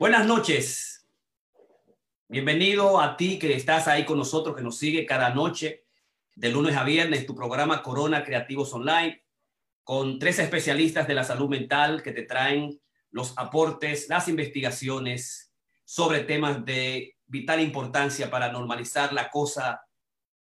Buenas noches. Bienvenido a ti que estás ahí con nosotros, que nos sigue cada noche, de lunes a viernes, tu programa Corona Creativos Online, con tres especialistas de la salud mental que te traen los aportes, las investigaciones sobre temas de vital importancia para normalizar la cosa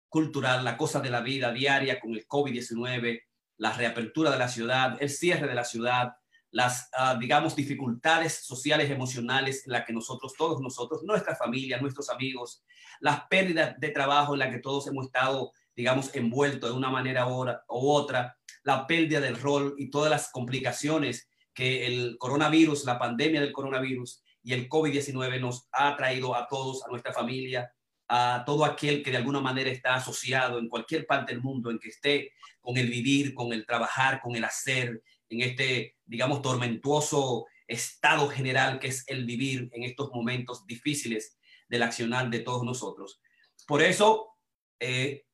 cultural, la cosa de la vida diaria con el COVID-19, la reapertura de la ciudad, el cierre de la ciudad, las, ah, digamos, dificultades sociales, emocionales en las que nosotros, todos nosotros, nuestra familia, nuestros amigos, las pérdidas de trabajo en las que todos hemos estado, digamos, envueltos de una manera u otra, la pérdida del rol y todas las complicaciones que el coronavirus, la pandemia del coronavirus y el COVID-19 nos ha traído a todos, a nuestra familia, a todo aquel que de alguna manera está asociado en cualquier parte del mundo, en que esté con el vivir, con el trabajar, con el hacer, en este, digamos, tormentuoso estado general que es el vivir en estos momentos difíciles del accionar de todos nosotros. Por eso, eh,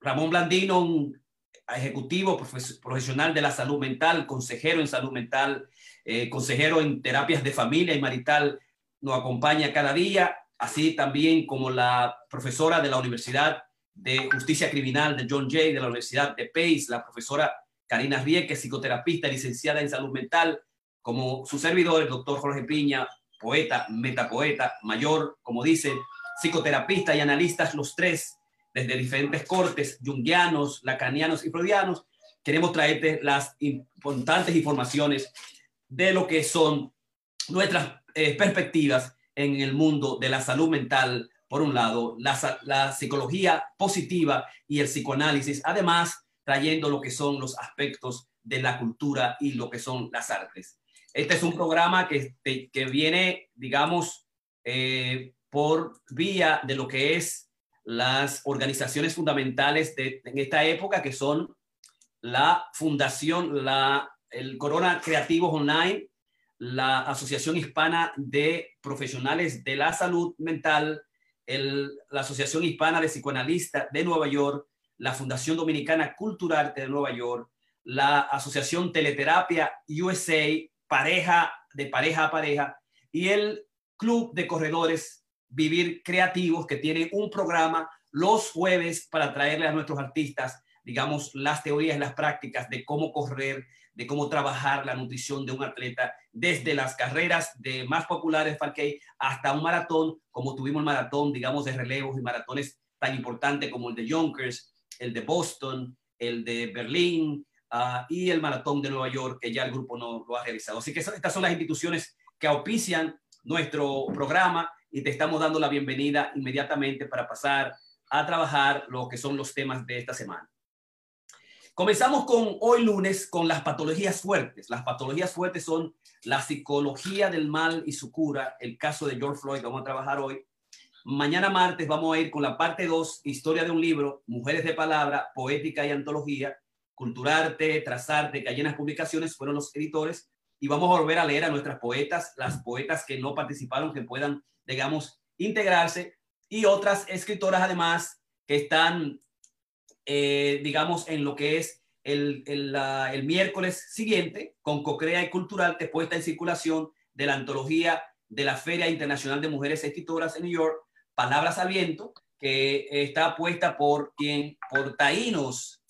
Ramón Blandino, un ejecutivo profesional de la salud mental, consejero en salud mental, eh, consejero en terapias de familia y marital, nos acompaña cada día, así también como la profesora de la Universidad de Justicia Criminal de John Jay, de la Universidad de Pace, la profesora Karina Rieke, psicoterapista, licenciada en salud mental, como su servidor, el doctor Jorge Piña, poeta, metapoeta, mayor, como dicen, psicoterapista y analistas, los tres, desde diferentes cortes, jungianos, lacanianos y freudianos, queremos traerte las importantes informaciones de lo que son nuestras eh, perspectivas en el mundo de la salud mental, por un lado, la, la psicología positiva y el psicoanálisis, además trayendo lo que son los aspectos de la cultura y lo que son las artes. Este es un programa que, que viene, digamos, eh, por vía de lo que es las organizaciones fundamentales de, en esta época, que son la Fundación, la, el Corona Creativos Online, la Asociación Hispana de Profesionales de la Salud Mental, el, la Asociación Hispana de Psicoanalistas de Nueva York, la Fundación Dominicana Cultural de Nueva York, la Asociación Teleterapia USA, pareja de pareja a pareja, y el Club de Corredores Vivir Creativos, que tiene un programa los jueves para traerle a nuestros artistas, digamos, las teorías las prácticas de cómo correr, de cómo trabajar la nutrición de un atleta, desde las carreras de más populares, Falkey, hasta un maratón, como tuvimos el maratón, digamos, de relevos y maratones tan importantes como el de Yonkers, el de Boston, el de Berlín ah, y el Maratón de Nueva York, que ya el grupo no lo ha realizado. Así que estas son las instituciones que auspician nuestro programa y te estamos dando la bienvenida inmediatamente para pasar a trabajar lo que son los temas de esta semana. Comenzamos con hoy lunes con las patologías fuertes. Las patologías fuertes son la psicología del mal y su cura, el caso de George Floyd, vamos a trabajar hoy, Mañana martes vamos a ir con la parte 2, historia de un libro, Mujeres de Palabra, Poética y Antología, Culturarte, Trazarte, que hay en las publicaciones, fueron los editores, y vamos a volver a leer a nuestras poetas, las poetas que no participaron, que puedan, digamos, integrarse, y otras escritoras además que están, eh, digamos, en lo que es el, el, el miércoles siguiente, con Cocrea y Cultural, puesta en circulación de la antología de la Feria Internacional de Mujeres Escritoras en New York, Palabras al Viento, que está puesta por quien, por Taínos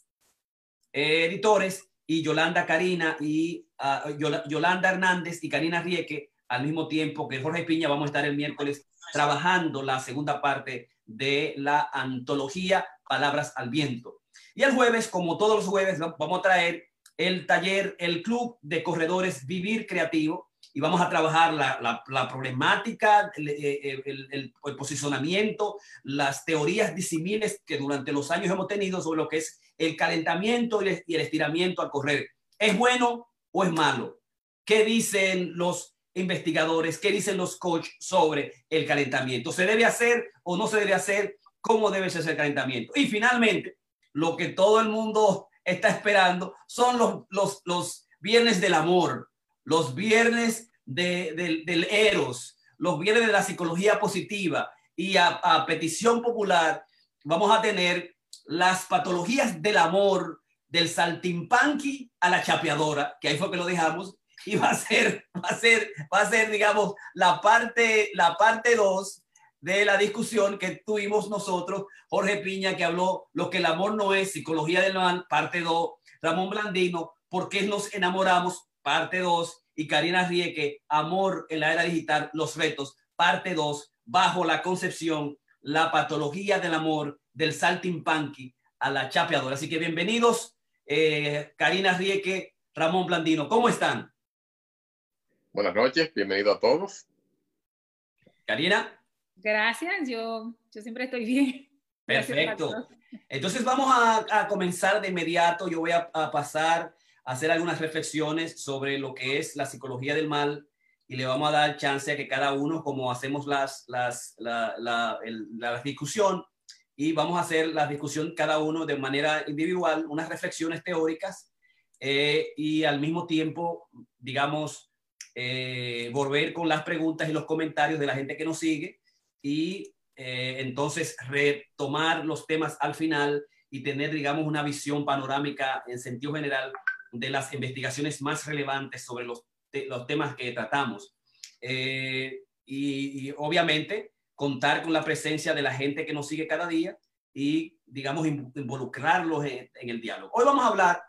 Editores y Yolanda Karina y ah, Yolanda Hernández y Karina Rieke, al mismo tiempo que Jorge Piña, vamos a estar el miércoles trabajando la segunda parte de la antología Palabras al Viento. Y el jueves, como todos los jueves, vamos a traer el taller, el Club de Corredores Vivir Creativo, y vamos a trabajar la, problemática, eh, el, posicionamiento, las teorías disímiles que durante los años hemos tenido sobre lo que es el calentamiento y el estiramiento al correr. ¿Es bueno o es malo? ¿Qué dicen los investigadores? ¿Qué dicen los coaches sobre el calentamiento? ¿Se debe hacer o no se debe hacer? ¿Cómo debe ser el calentamiento? Y finalmente, lo que todo el mundo está esperando son los, los, los viernes del amor los viernes del Eros, los viernes de la psicología positiva y a, petición popular vamos a tener las patologías del amor, del saltimpanqui a la chapeadora, que ahí fue que lo dejamos, y va a ser, va a ser, va a ser, digamos, la parte, la parte 2 de la discusión que tuvimos nosotros, Jorge Piña, que habló lo que el amor no es, psicología del mal, parte 2, Ramón Blandino, por qué nos enamoramos, parte 2, y Karina Rieke, amor en la era digital, los retos, parte 2, bajo la concepción, la patología del amor, del saltimpanqui a la chapeadora. Así que bienvenidos, eh, Karina Rieke, Ramón Blandino, ¿cómo están? Buenas noches, bienvenido a todos. Karina. Gracias, yo, yo siempre estoy bien. Perfecto. Entonces vamos a, comenzar de inmediato. Yo voy a, pasar hacer algunas reflexiones sobre lo que es la psicología del mal y le vamos a dar chance a que cada uno, como hacemos las, las, la, la, la discusión, y vamos a hacer la discusión cada uno de manera individual, unas reflexiones teóricas eh, y al mismo tiempo, digamos, eh, volver con las preguntas y los comentarios de la gente que nos sigue y eh, entonces retomar los temas al final y tener, digamos, una visión panorámica en sentido general de las investigaciones más relevantes sobre los, los temas que tratamos. y, y, obviamente contar con la presencia de la gente que nos sigue cada día y, digamos, involucrarlos en, el diálogo. Hoy vamos a hablar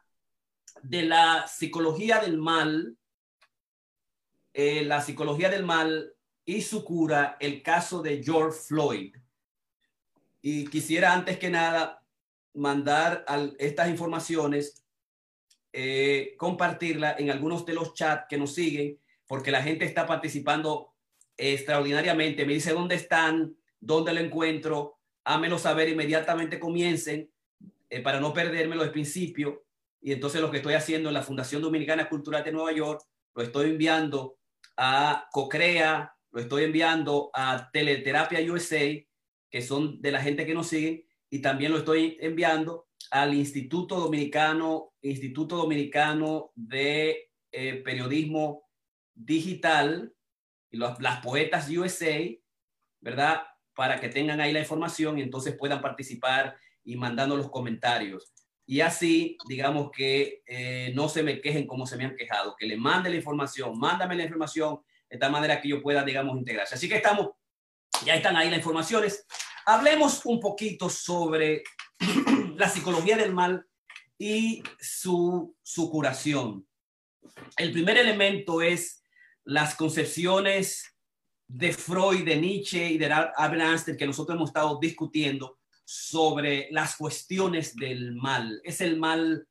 de la psicología del mal, eh, la psicología del mal y su cura, el caso de George Floyd. Y quisiera antes que nada mandar estas informaciones, eh, compartirla en algunos de los chats que nos siguen, porque la gente está participando extraordinariamente. Me dice dónde están, dónde lo encuentro, hámelo saber inmediatamente comiencen eh, para no perdérmelo de principio. Y entonces lo que estoy haciendo en la Fundación Dominicana Cultural de Nueva York, lo estoy enviando a Cocrea, lo estoy enviando a Teleterapia USA, que son de la gente que nos sigue, y también lo estoy enviando al Instituto Dominicano, Instituto Dominicano de eh, Periodismo Digital, y las poetas USA, ¿verdad? Para que tengan ahí la información y entonces puedan participar y mandando los comentarios. Y así, digamos que eh, no se me quejen como se me han quejado, que le mande la información, mándame la información de tal manera que yo pueda, digamos, integrarse. Así que estamos, ya están ahí las informaciones. Hablemos un poquito sobre la psicología del mal y su, su curación. El primer elemento es las concepciones de Freud, de Nietzsche y de Albert Einstein que nosotros hemos estado discutiendo sobre las cuestiones del mal. Es el mal,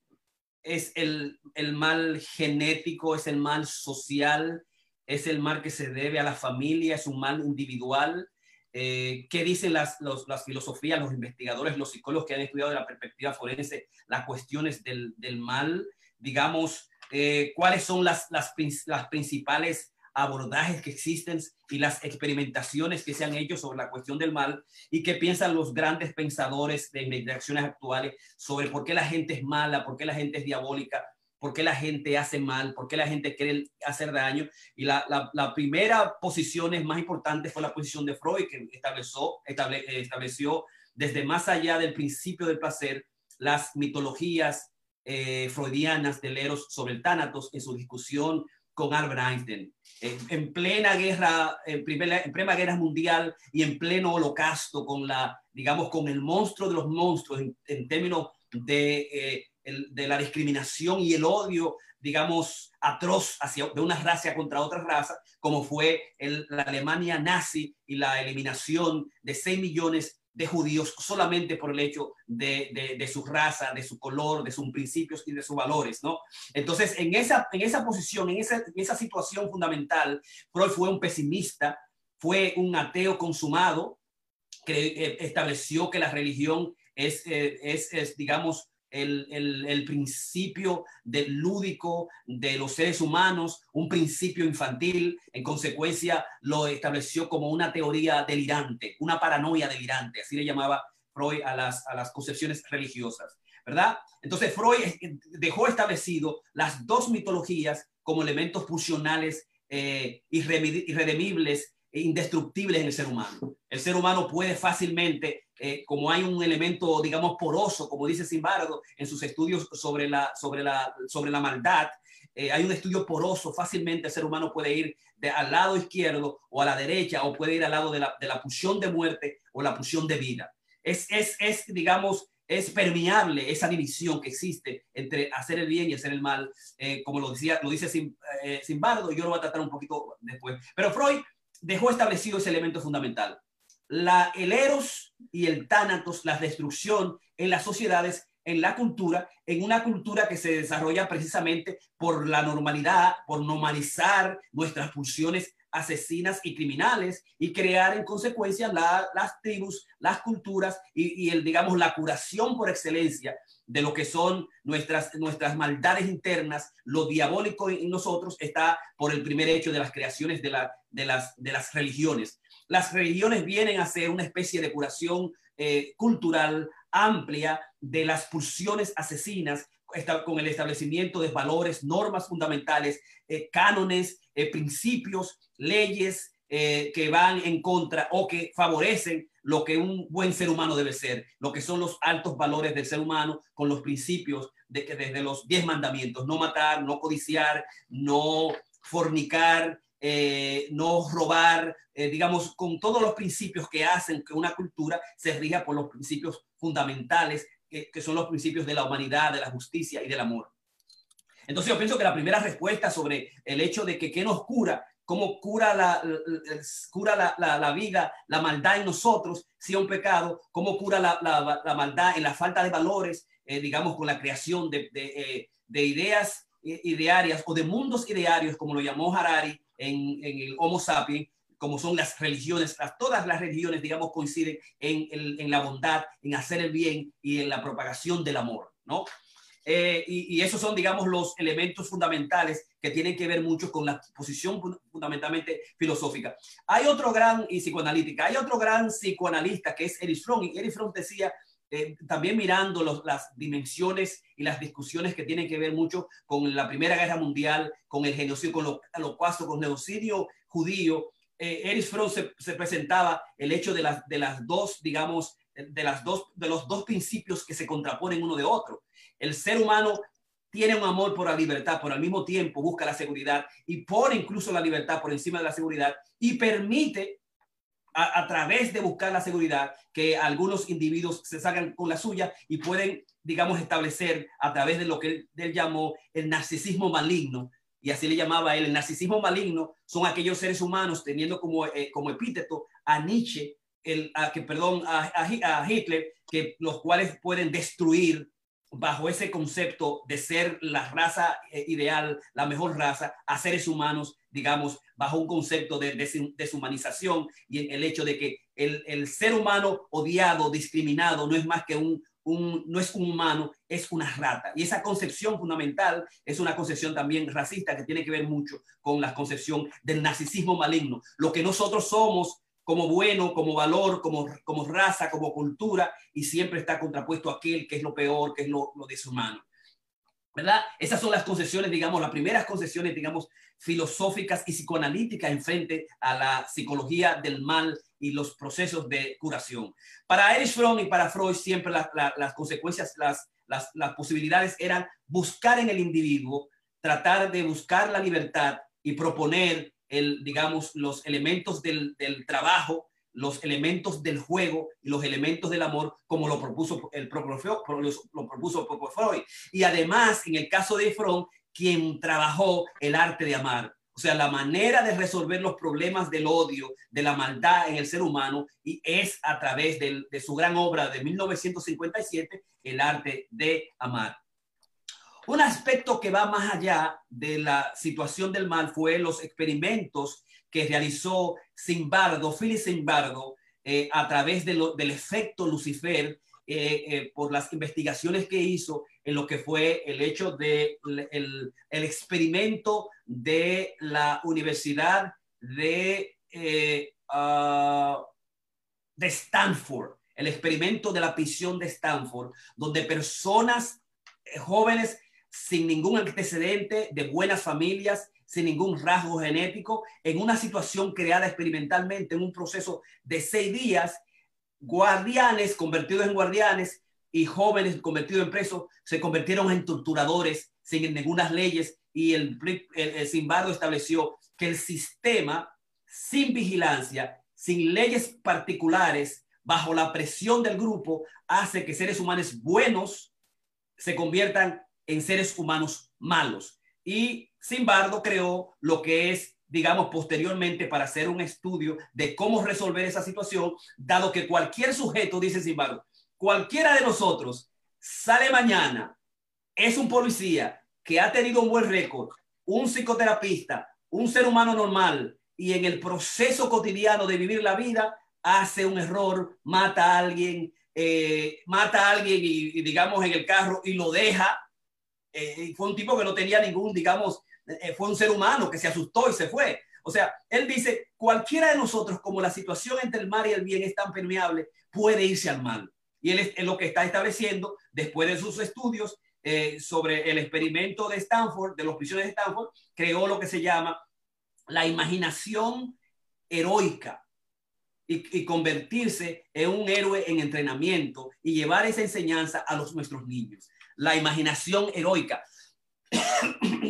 es el, mal genético, es el mal social, es el mal que se debe a la familia, es un mal individual. Eh, ¿Qué dicen las, las filosofías, los investigadores, los psicólogos que han estudiado de la perspectiva forense las cuestiones del, del mal? Digamos, eh, cuáles son las, las, las, principales abordajes que existen y las experimentaciones que se han hecho sobre la cuestión del mal y qué piensan los grandes pensadores de investigaciones actuales sobre por qué la gente es mala, por qué la gente es diabólica, por qué la gente hace mal, por qué la gente quiere hacer daño. Y la, la, la primera posición es más importante fue la posición de Freud, que estableció, estableció desde más allá del principio del placer las mitologías eh, freudianas del Eros sobre el Tánatos en su discusión con Albert Einstein. en plena guerra, en, primera, en plena guerra mundial y en pleno holocausto con la, digamos, con el monstruo de los monstruos en, términos de, eh, de la discriminación y el odio, digamos, atroz hacia, de una raza contra otra raza, como fue la Alemania nazi y la eliminación de 6 millones de judíos solamente por el hecho de, su raza, de su color, de sus principios y de sus valores, ¿no? Entonces, en esa, en esa posición, en esa, en esa situación fundamental, Freud fue un pesimista, fue un ateo consumado, que eh, estableció que la religión es, eh, es digamos, el, principio del lúdico de los seres humanos, un principio infantil, en consecuencia lo estableció como una teoría delirante, una paranoia delirante, así le llamaba Freud a las, a las concepciones religiosas, ¿verdad? Entonces Freud dejó establecido las dos mitologías como elementos pulsionales eh, e indestructibles en el ser humano. El ser humano puede fácilmente eh, como hay un elemento, digamos, poroso, como dice Simbardo en sus estudios sobre la, sobre la, sobre la maldad, eh, hay un estudio poroso, fácilmente el ser humano puede ir de, al lado izquierdo o a la derecha o puede ir al lado de la, de la pulsión de muerte o la pulsión de vida. Es, es, es, digamos, es permeable esa división que existe entre hacer el bien y hacer el mal, eh, como lo, decía, lo dice eh, Simbardo, yo lo voy a tratar un poquito después. Pero Freud dejó establecido ese elemento fundamental. La, el eros y el tánatos, la destrucción en las sociedades, en la cultura, en una cultura que se desarrolla precisamente por la normalidad, por normalizar nuestras pulsiones asesinas y criminales y crear en consecuencia las tribus, las culturas y, el, digamos, la curación por excelencia de lo que son nuestras, nuestras maldades internas, lo diabólico en nosotros está por el primer hecho de las creaciones de, la, de, las, de las religiones. Las religiones vienen a ser una especie de curación eh, cultural amplia de las pulsiones asesinas con el establecimiento de valores, normas fundamentales, eh, cánones, eh, principios, leyes que van en contra o que favorecen lo que un buen ser humano debe ser, lo que son los altos valores del ser humano con los principios de que desde los diez mandamientos, no matar, no codiciar, no fornicar, eh, no robar, eh, digamos, con todos los principios que hacen que una cultura se rija por los principios fundamentales, que, son los principios de la humanidad, de la justicia y del amor. Entonces yo pienso que la primera respuesta sobre el hecho de que qué nos cura, cómo cura la, cura la, la, vida, la maldad en nosotros, si es un pecado, cómo cura la, maldad en la falta de valores, eh, digamos, con la creación de, de, de ideas idearias o de mundos idearios, como lo llamó Harari, en, el Homo sapiens, como son las religiones, todas las religiones, digamos, coinciden en, la bondad, en hacer el bien y en la propagación del amor, ¿no? Eh, y, esos son, digamos, los elementos fundamentales que tienen que ver mucho con la posición fundamentalmente filosófica. Hay otro gran, y psicoanalítica, hay otro gran psicoanalista que es Erich Fromm, y Erich Fromm decía eh, también mirando las dimensiones y las discusiones que tienen que ver mucho con la Primera Guerra Mundial, con el genocidio, con lo, lo con el genocidio judío, eh, Erich Fromm se, presentaba el hecho de las, de las dos, digamos, de, las dos, de los dos principios que se contraponen uno de otro. El ser humano tiene un amor por la libertad, por al mismo tiempo busca la seguridad y pone incluso la libertad por encima de la seguridad y permite a, través de buscar la seguridad, que algunos individuos se salgan con la suya y pueden, digamos, establecer a través de lo que él, llamó el narcisismo maligno, y así le llamaba él, el narcisismo maligno son aquellos seres humanos teniendo como, eh, como epíteto a Nietzsche, el, a, que, perdón, a, a, Hitler, que los cuales pueden destruir bajo ese concepto de ser la raza eh, ideal, la mejor raza, a seres humanos, digamos, bajo un concepto de, deshumanización y el hecho de que el, ser humano odiado, discriminado, no es más que un, no es un humano, es una rata. Y esa concepción fundamental es una concepción también racista que tiene que ver mucho con la concepción del narcisismo maligno. Lo que nosotros somos como bueno, como valor, como, como raza, como cultura, y siempre está contrapuesto a aquel que es lo peor, que es lo, lo deshumano. ¿Verdad? Esas son las concesiones, digamos, las primeras concesiones, digamos, filosóficas y psicoanalíticas en frente a la psicología del mal y los procesos de curación. Para Erich Fromm y para Freud siempre las consecuencias, las, las, las posibilidades eran buscar en el individuo, tratar de buscar la libertad y proponer, el, digamos, los elementos del, del trabajo los elementos del juego y los elementos del amor como lo propuso el propio Freud. Y además, en el caso de Freud, quien trabajó el arte de amar, o sea, la manera de resolver los problemas del odio, de la maldad en el ser humano, y es a través de su gran obra de 1957, El arte de amar. Un aspecto que va más allá de la situación del mal fue los experimentos que realizó Simbardo, Philip Simbardo, eh, a través de del efecto Lucifer, eh, eh, por las investigaciones que hizo en lo que fue el hecho de el, el experimento de la Universidad de, uh, de Stanford, el experimento de la prisión de Stanford, donde personas jóvenes sin ningún antecedente de buenas familias sin ningún rasgo genético, en una situación creada experimentalmente, en un proceso de seis días, guardianes convertidos en guardianes y jóvenes convertidos en presos se convirtieron en torturadores sin ninguna leyes y el, el, Zimbardo estableció que el sistema sin vigilancia, sin leyes particulares, bajo la presión del grupo, hace que seres humanos buenos se conviertan en seres humanos malos. Y Zimbardo creó lo que es, digamos, posteriormente para hacer un estudio de cómo resolver esa situación, dado que cualquier sujeto, dice Zimbardo, cualquiera de nosotros sale mañana, es un policía que ha tenido un buen récord, un psicoterapista, un ser humano normal, y en el proceso cotidiano de vivir la vida hace un error, mata a alguien, eh, mata a alguien y, digamos en el carro y lo deja. Eh, fue un tipo que no tenía ningún, digamos, fue un ser humano que se asustó y se fue. O sea, él dice, cualquiera de nosotros, como la situación entre el mal y el bien es tan permeable, puede irse al mal. Y él es, lo que está estableciendo después de sus estudios sobre el experimento de Stanford, de los prisiones de Stanford, creó lo que se llama la imaginación heroica y, convertirse en un héroe en entrenamiento y llevar esa enseñanza a los, nuestros niños. La imaginación heroica.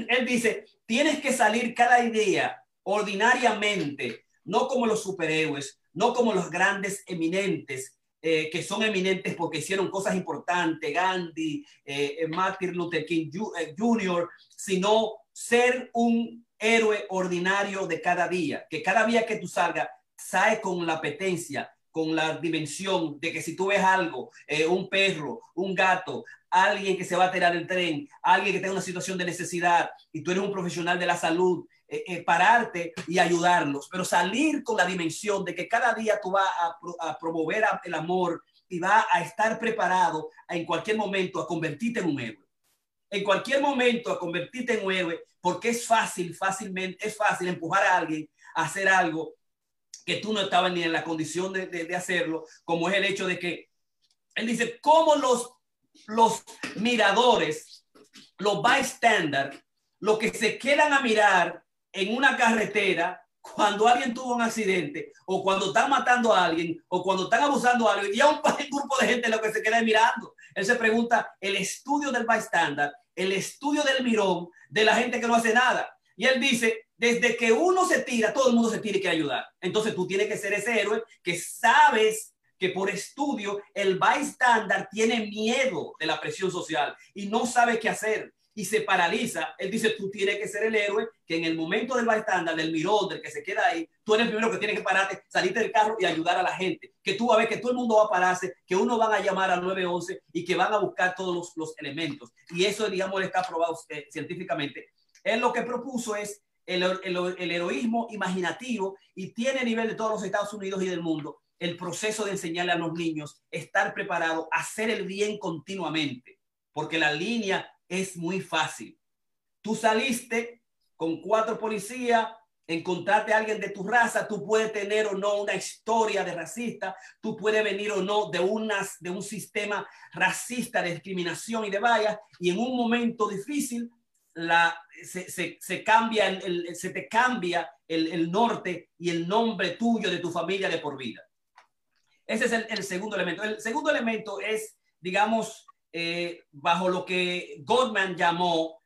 Él dice, tienes que salir cada idea ordinariamente, no como los superhéroes, no como los grandes eminentes, eh, que son eminentes porque hicieron cosas importantes, Gandhi, eh, eh Martin Luther King Jr., sino ser un héroe ordinario de cada día, que cada día que tú salgas sabe con la apetencia, con la dimensión de que si tú ves algo, eh, un perro, un gato, alguien que se va a tirar el tren, alguien que tenga una situación de necesidad y tú eres un profesional de la salud, eh, eh, pararte y ayudarlos, pero salir con la dimensión de que cada día tú vas a, promover el amor y vas a estar preparado en cualquier momento a convertirte en un héroe. En cualquier momento a convertirte en un héroe, porque es fácil, fácilmente, es fácil empujar a alguien a hacer algo que tú no estabas ni en la condición de, hacerlo, como es el hecho de que él dice, cómo los, los miradores, los bystanders, los que se quedan a mirar en una carretera cuando alguien tuvo un accidente o cuando están matando a alguien o cuando están abusando a alguien y a un grupo de gente lo que se queda mirando. Él se pregunta el estudio del bystander, el estudio del mirón de la gente que no hace nada. Y él dice, desde que uno se tira, todo el mundo se tiene que ayudar. Entonces tú tienes que ser ese héroe que sabes que por estudio el bystander tiene miedo de la presión social y no sabe qué hacer y se paraliza. Él dice, tú tienes que ser el héroe que en el momento del bystander, del mirón, del que se queda ahí, tú eres el primero que tiene que pararte, salirte del carro y ayudar a la gente. Que tú vas a ver que todo el mundo va a pararse, que uno van a llamar al 911 y que van a buscar todos los, elementos. Y eso, digamos, está probado eh, científicamente. Él lo que propuso es el, heroísmo imaginativo y tiene a nivel de todos los Estados Unidos y del mundo el proceso de enseñarle a los niños, estar preparado, hacer el bien continuamente, porque la línea es muy fácil. Tú saliste con cuatro policías, encontrarte a alguien de tu raza, tú puedes tener o no una historia de racista, tú puedes venir o no de, unas, de un sistema racista de discriminación y de vallas, y en un momento difícil la, se, se, cambia, el, se te cambia el, el, norte y el nombre tuyo de tu familia de por vida. Ese es el, segundo elemento. El segundo elemento es, digamos, eh, bajo lo que Goldman llamó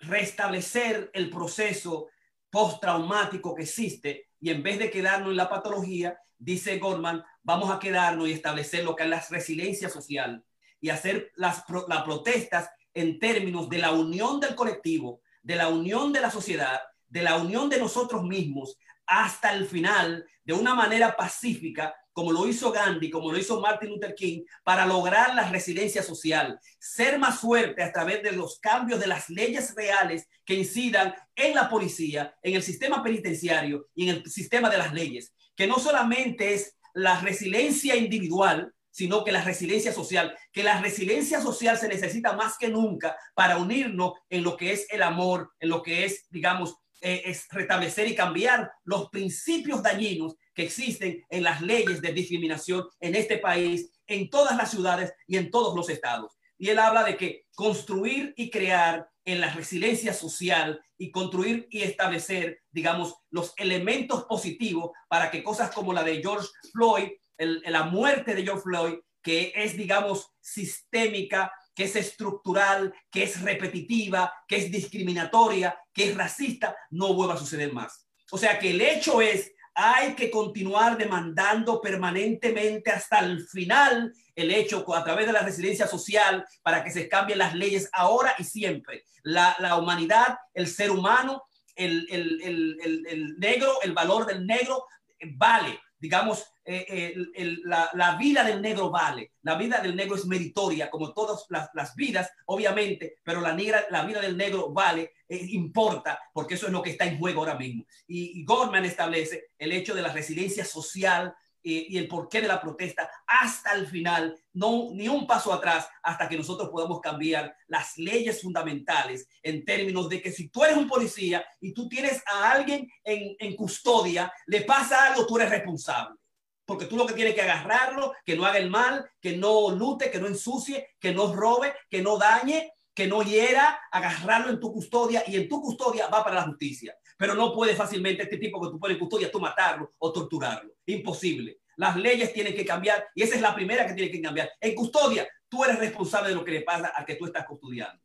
restablecer el proceso postraumático que existe y en vez de quedarnos en la patología, dice Goldman, vamos a quedarnos y establecer lo que es la resiliencia social y hacer las, las protestas en términos de la unión del colectivo, de la unión de la sociedad, de la unión de nosotros mismos hasta el final, de una manera pacífica, como lo hizo Gandhi, como lo hizo Martin Luther King, para lograr la resiliencia social, ser más fuerte a través de los cambios de las leyes reales que incidan en la policía, en el sistema penitenciario y en el sistema de las leyes, que no solamente es la resiliencia individual, sino que la resiliencia social, que la resiliencia social se necesita más que nunca para unirnos en lo que es el amor, en lo que es, digamos, eh, es restablecer y cambiar los principios dañinos que existen en las leyes de discriminación en este país, en todas las ciudades y en todos los estados. Y él habla de que construir y crear en la resiliencia social y construir y establecer, digamos, los elementos positivos para que cosas como la de George Floyd la muerte de George Floyd, que es, digamos, sistémica, que es estructural, que es repetitiva, que es discriminatoria, que es racista, no vuelva a suceder más. O sea que el hecho es, hay que continuar demandando permanentemente hasta el final el hecho a través de la residencia social para que se cambien las leyes ahora y siempre. La, la humanidad, el ser humano, el, el, el, el negro, el valor del negro vale digamos, eh, la, la, vida del negro vale, la vida del negro es meritoria, como todas las, las vidas, obviamente, pero la, negra, la vida del negro vale, eh, importa, porque eso es lo que está en juego ahora mismo. Y, y Gorman establece el hecho de la residencia social y, el porqué de la protesta hasta el final, no ni un paso atrás hasta que nosotros podamos cambiar las leyes fundamentales en términos de que si tú eres un policía y tú tienes a alguien en, en custodia, le pasa algo, tú eres responsable. Porque tú lo que tienes que agarrarlo, que no haga el mal, que no lute, que no ensucie, que no robe, que no dañe, que no hiera, agarrarlo en tu custodia y en tu custodia va para la justicia pero no puede fácilmente este tipo que tú pones en custodia, tú matarlo o torturarlo. Imposible. Las leyes tienen que cambiar y esa es la primera que tiene que cambiar. En custodia, tú eres responsable de lo que le pasa a que tú estás custodiando.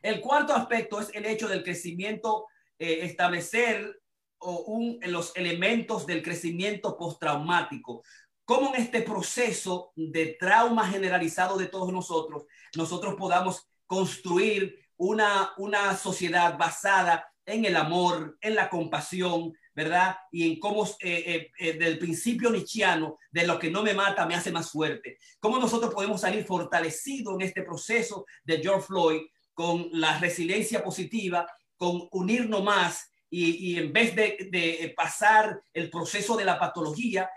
El cuarto aspecto es el hecho del crecimiento, eh, establecer un, los elementos del crecimiento postraumático. Cómo en este proceso de trauma generalizado de todos nosotros, nosotros podamos construir una, una sociedad basada en el amor, en la compasión, ¿verdad? Y en cómo eh, eh, eh, del principio nichiano, de lo que no me mata me hace más fuerte. Cómo nosotros podemos salir fortalecidos en este proceso de George Floyd con la resiliencia positiva, con unirnos más y, en vez de, pasar el proceso de la patología,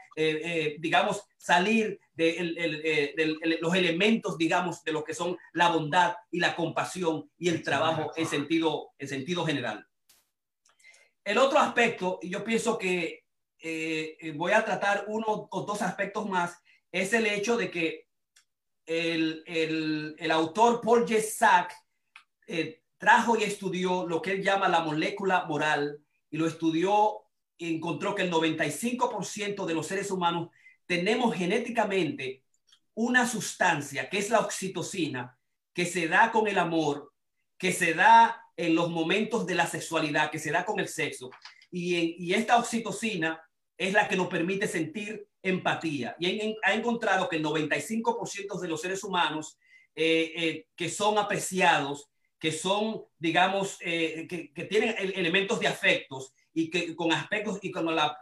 digamos, salir de, los elementos, digamos, de lo que son la bondad y la compasión y el trabajo en sentido, en sentido general. El otro aspecto, y yo pienso que eh, eh, voy a tratar uno o dos aspectos más, es el hecho de que el, el, autor Paul J. Eh, trajo y estudió lo que él llama la molécula moral y lo estudió y encontró que el 95% de los seres humanos tenemos genéticamente una sustancia que es la oxitocina que se da con el amor, que se da en los momentos de la sexualidad que se da con el sexo. Y, esta oxitocina es la que nos permite sentir empatía. Y ha encontrado que el 95% de los seres humanos eh, eh, que son apreciados, que son, digamos, eh, que, tienen elementos de afectos y que con aspectos y con la,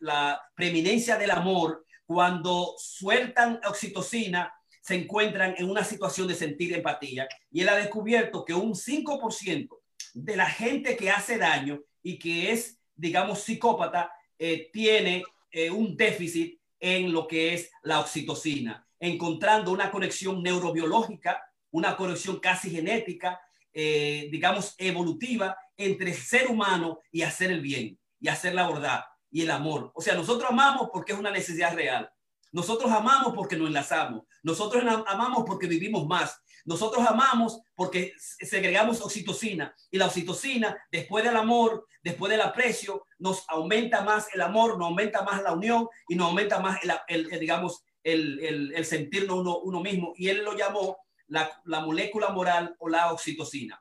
la preeminencia del amor, cuando sueltan oxitocina, se encuentran en una situación de sentir empatía. Y él ha descubierto que un 5% de la gente que hace daño y que es, digamos, psicópata, eh, tiene eh, un déficit en lo que es la oxitocina, encontrando una conexión neurobiológica, una conexión casi genética, eh, digamos, evolutiva entre ser humano y hacer el bien, y hacer la verdad y el amor. O sea, nosotros amamos porque es una necesidad real. Nosotros amamos porque nos enlazamos. Nosotros amamos porque vivimos más. Nosotros amamos porque segregamos oxitocina y la oxitocina, después del amor, después del aprecio, nos aumenta más el amor, nos aumenta más la unión y nos aumenta más el, digamos, el, el, sentirnos uno, uno, mismo. Y él lo llamó la, la molécula moral o la oxitocina.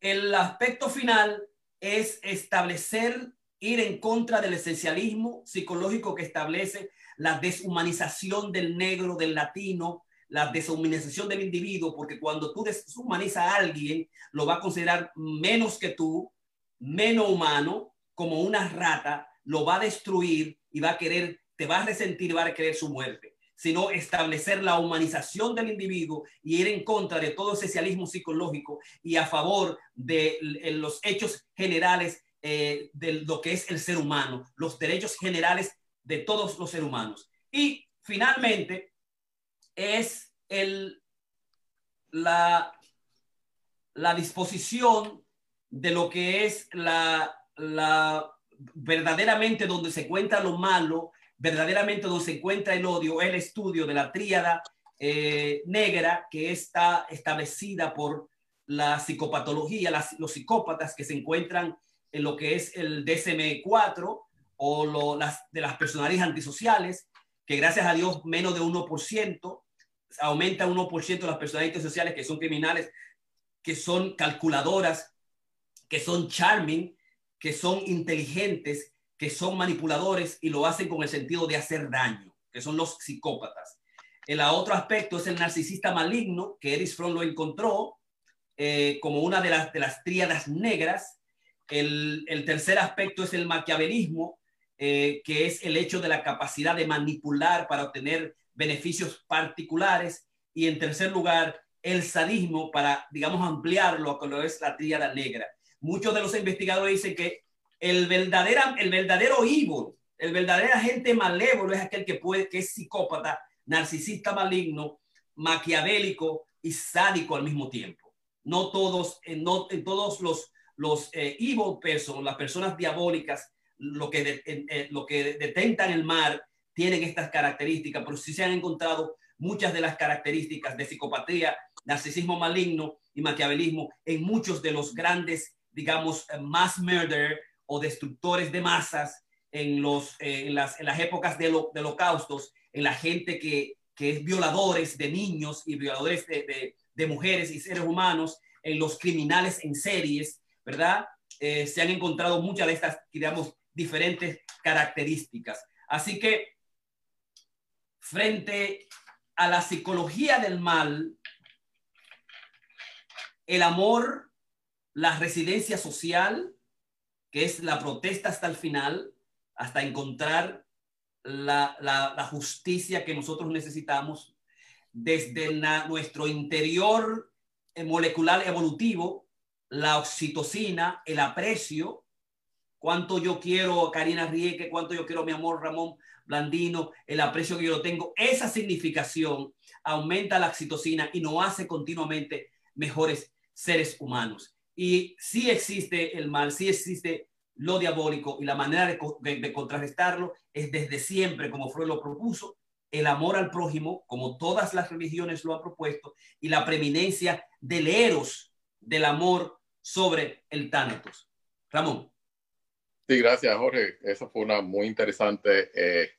El aspecto final es establecer, ir en contra del esencialismo psicológico que establece la deshumanización del negro, del latino, la deshumanización del individuo, porque cuando tú deshumanizas a alguien, lo va a considerar menos que tú, menos humano, como una rata, lo va a destruir y va a querer, te va a resentir va a querer su muerte, sino establecer la humanización del individuo y ir en contra de todo socialismo psicológico y a favor de los hechos generales eh, de lo que es el ser humano, los derechos generales de todos los seres humanos. Y finalmente, es el, la, la disposición de lo que es la, la verdaderamente donde se encuentra lo malo, verdaderamente donde se encuentra el odio, el estudio de la tríada eh, negra que está establecida por la psicopatología, los psicópatas que se encuentran en lo que es el DSM-4 o lo, las, de las personalidades antisociales, que gracias a Dios menos de 1% aumenta 1% las personalidades sociales que son criminales, que son calculadoras, que son charming, que son inteligentes, que son manipuladores y lo hacen con el sentido de hacer daño, que son los psicópatas. El otro aspecto es el narcisista maligno, que Erich Fromm lo encontró eh, como una de las, de las tríadas negras. El, el tercer aspecto es el maquiavelismo, eh, que es el hecho de la capacidad de manipular para obtener beneficios particulares. Y en tercer lugar, el sadismo para, digamos, ampliarlo a lo que es la tríada negra. Muchos de los investigadores dicen que el verdadero, el verdadero evil, el verdadero agente malévolo es aquel que puede, que es psicópata, narcisista maligno, maquiavélico y sádico al mismo tiempo. No todos, en, no, en todos los, los eh, evil las personas diabólicas, lo que, eh, lo que detentan el mar, tienen estas características, pero sí se han encontrado muchas de las características de psicopatía, narcisismo maligno y maquiavelismo en muchos de los grandes, digamos, eh, mass murder o destructores de masas en, los, eh, en, las, en las épocas de, lo, de holocaustos, en la gente que, que es violadores de niños y violadores de, de, de, mujeres y seres humanos, en los criminales en series, ¿verdad? Eh, se han encontrado muchas de estas, digamos, diferentes características. Así que frente a la psicología del mal, el amor, la residencia social, que es la protesta hasta el final, hasta encontrar la, justicia que nosotros necesitamos desde nuestro interior molecular evolutivo, la oxitocina, el aprecio, cuánto yo quiero a Karina Rieke, cuánto yo quiero a mi amor Ramón Blandino, el aprecio que yo tengo, esa significación aumenta la oxitocina y nos hace continuamente mejores seres humanos. Y si existe el mal, si existe lo diabólico y la manera de, de, de contrarrestarlo es desde siempre, como Freud lo propuso, el amor al prójimo, como todas las religiones lo han propuesto, y la preeminencia del eros, del amor sobre el tánatos. Ramón. Sí, gracias, Jorge. Eso fue una muy interesante eh,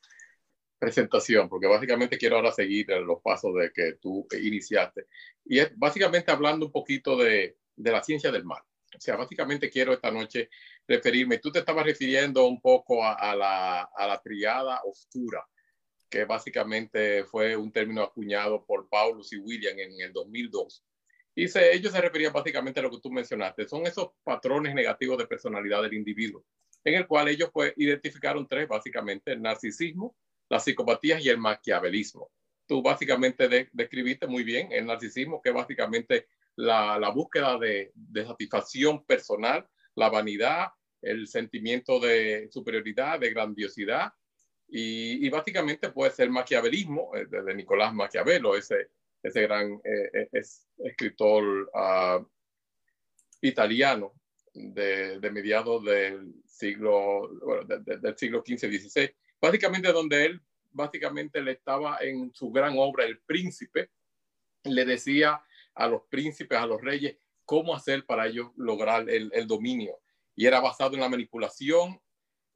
presentación, porque básicamente quiero ahora seguir los pasos de que tú iniciaste. Y es básicamente hablando un poquito de, de la ciencia del mal. O sea, básicamente quiero esta noche referirme, tú te estabas refiriendo un poco a, a, la, a la triada oscura, que básicamente fue un término acuñado por Paulus y William en el 2002. Y se, ellos se referían básicamente a lo que tú mencionaste, son esos patrones negativos de personalidad del individuo en el cual ellos pues, identificaron tres, básicamente, el narcisismo, las psicopatías y el maquiavelismo. Tú básicamente de, describiste muy bien el narcisismo, que básicamente la, búsqueda de, satisfacción personal, la vanidad, el sentimiento de superioridad, de grandiosidad, y, y básicamente puede ser maquiavelismo, eh, de, Nicolás Maquiavelo, ese, ese gran eh, es, escritor uh, italiano de, de mediados del siglo, bueno, de, de, del siglo XV, XVI, básicamente donde él básicamente le estaba en su gran obra El Príncipe, le decía a los príncipes, a los reyes, cómo hacer para ellos lograr el, el dominio. Y era basado en la manipulación,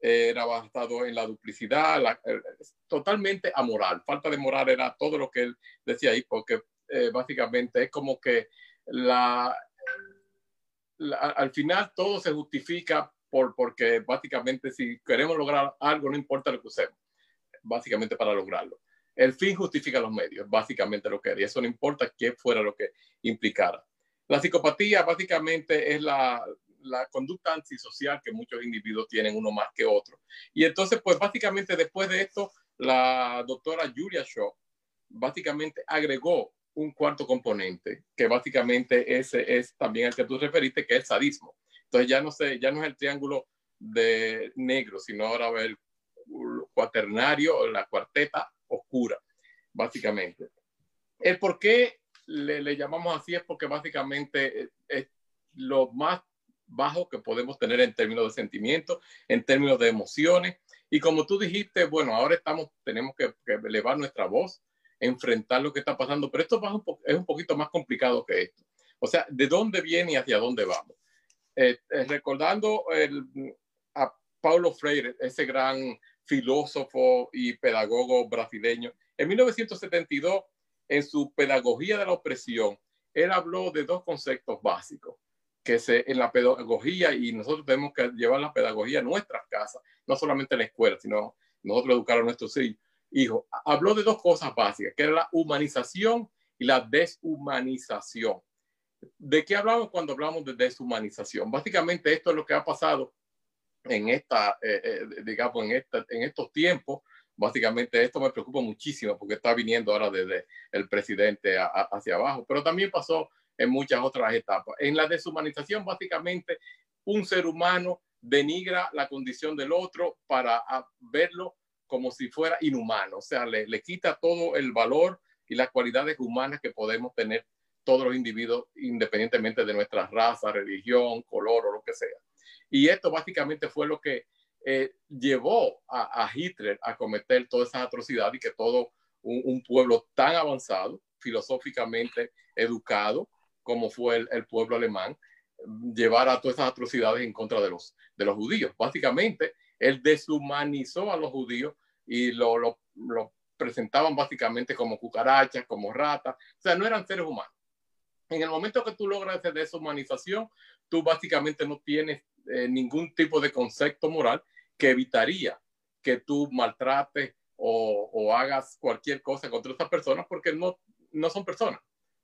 era basado en la duplicidad, la, eh, totalmente amoral. Falta de moral era todo lo que él decía ahí, porque eh, básicamente es como que la, al final todo se justifica por, porque básicamente si queremos lograr algo, no importa lo que usemos, básicamente para lograrlo. El fin justifica los medios, básicamente lo que era, y eso no importa qué fuera lo que implicara. La psicopatía básicamente es la, la conducta antisocial que muchos individuos tienen, uno más que otro. Y entonces, pues básicamente después de esto, la doctora Julia Shaw básicamente agregó un cuarto componente, que básicamente ese es también el que tú referiste, que es el sadismo. Entonces ya no sé, ya no es el triángulo de negro, sino ahora el cuaternario, la cuarteta oscura, básicamente. El por qué le, le llamamos así es porque básicamente es lo más bajo que podemos tener en términos de sentimientos, en términos de emociones. Y como tú dijiste, bueno, ahora estamos, tenemos que, que elevar nuestra voz, enfrentar lo que está pasando, pero esto es un poquito más complicado que esto. O sea, ¿de dónde viene y hacia dónde vamos? Eh, eh, recordando a Paulo Freire, ese gran filósofo y pedagogo brasileño, en 1972 en su pedagogía de la opresión, él habló de dos conceptos básicos que se, en la pedagogía, y nosotros tenemos que llevar la pedagogía a nuestras casas, no solamente en la escuela, sino nosotros educar a nuestros hijos. Habló de dos cosas básicas, que era la humanización y la deshumanización. ¿De qué hablamos cuando hablamos de deshumanización? Básicamente esto es lo que ha pasado en esta, eh, eh, digamos, en, esta, en estos tiempos. Básicamente esto me preocupa muchísimo porque está viniendo ahora desde el presidente hacia abajo, pero también pasó en muchas otras etapas. En la deshumanización, básicamente, un ser humano denigra la condición del otro para verlo como si fuera inhumano, o sea, le, le quita todo el valor y las cualidades humanas que podemos tener todos los individuos, independientemente de nuestra raza, religión, color o lo que sea. Y esto básicamente fue lo que eh, llevó a, Hitler a cometer todas esas atrocidades y que todo un, pueblo tan avanzado, filosóficamente educado, como fue el, pueblo alemán, llevara todas esas atrocidades en contra de los, de los judíos. Básicamente, él deshumanizó a los judíos y lo, presentaban básicamente como cucarachas, como ratas, o sea, no eran seres humanos. En el momento que tú logras esa deshumanización, tú básicamente no tienes eh, ningún tipo de concepto moral que evitaría que tú maltrates o, o, hagas cualquier cosa contra esas personas porque no, no son personas,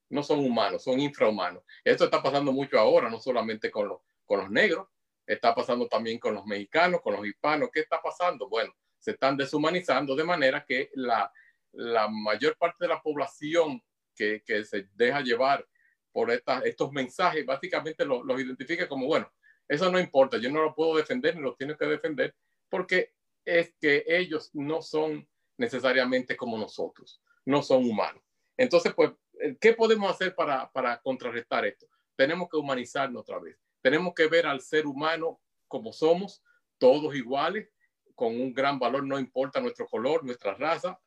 no son humanos, son infrahumanos. Esto está pasando mucho ahora, no solamente con los, con los negros, está pasando también con los mexicanos, con los hispanos. ¿Qué está pasando? Bueno, se están deshumanizando de manera que la, la mayor parte de la población que, que se deja llevar por estos mensajes, básicamente los, los identifica como, bueno, eso no importa, yo no lo puedo defender ni lo tengo que defender porque es que ellos no son necesariamente como nosotros, no son humanos. Entonces, pues, ¿qué podemos hacer para, para contrarrestar esto? Tenemos que humanizarnos otra vez. Tenemos que ver al ser humano como somos, todos iguales, con un gran valor, no importa nuestro color, nuestra raza,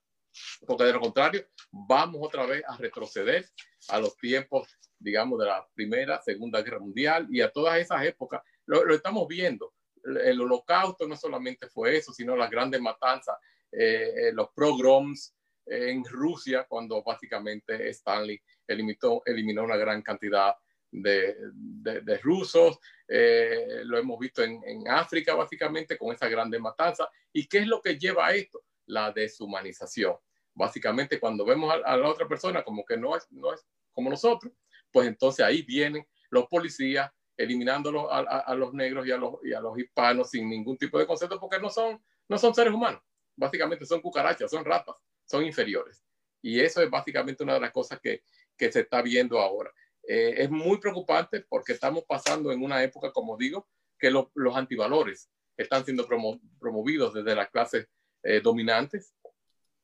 porque de lo contrario, vamos otra vez a retroceder a los tiempos, digamos, de la Primera, Segunda Guerra Mundial y a todas esas épocas. Lo, estamos viendo. El holocausto no solamente fue eso, sino las grandes matanzas, eh, eh, los pogroms en Rusia, cuando básicamente Stanley eliminó, eliminó una gran cantidad de, de, rusos, eh, lo hemos visto en, en, África básicamente con esa grande matanza. ¿Y qué es lo que lleva a esto? La deshumanización. Básicamente cuando vemos a, la otra persona como que no es, no es como nosotros, pues entonces ahí vienen los policías eliminando a, a, los negros y a los, y a los hispanos sin ningún tipo de concepto porque no son, no son seres humanos. Básicamente son cucarachas, son ratas, son inferiores. Y eso es básicamente una de las cosas que, que se está viendo ahora. Eh, es muy preocupante porque estamos pasando en una época, como digo, que los antivalores están siendo promovidos desde las clases eh, dominantes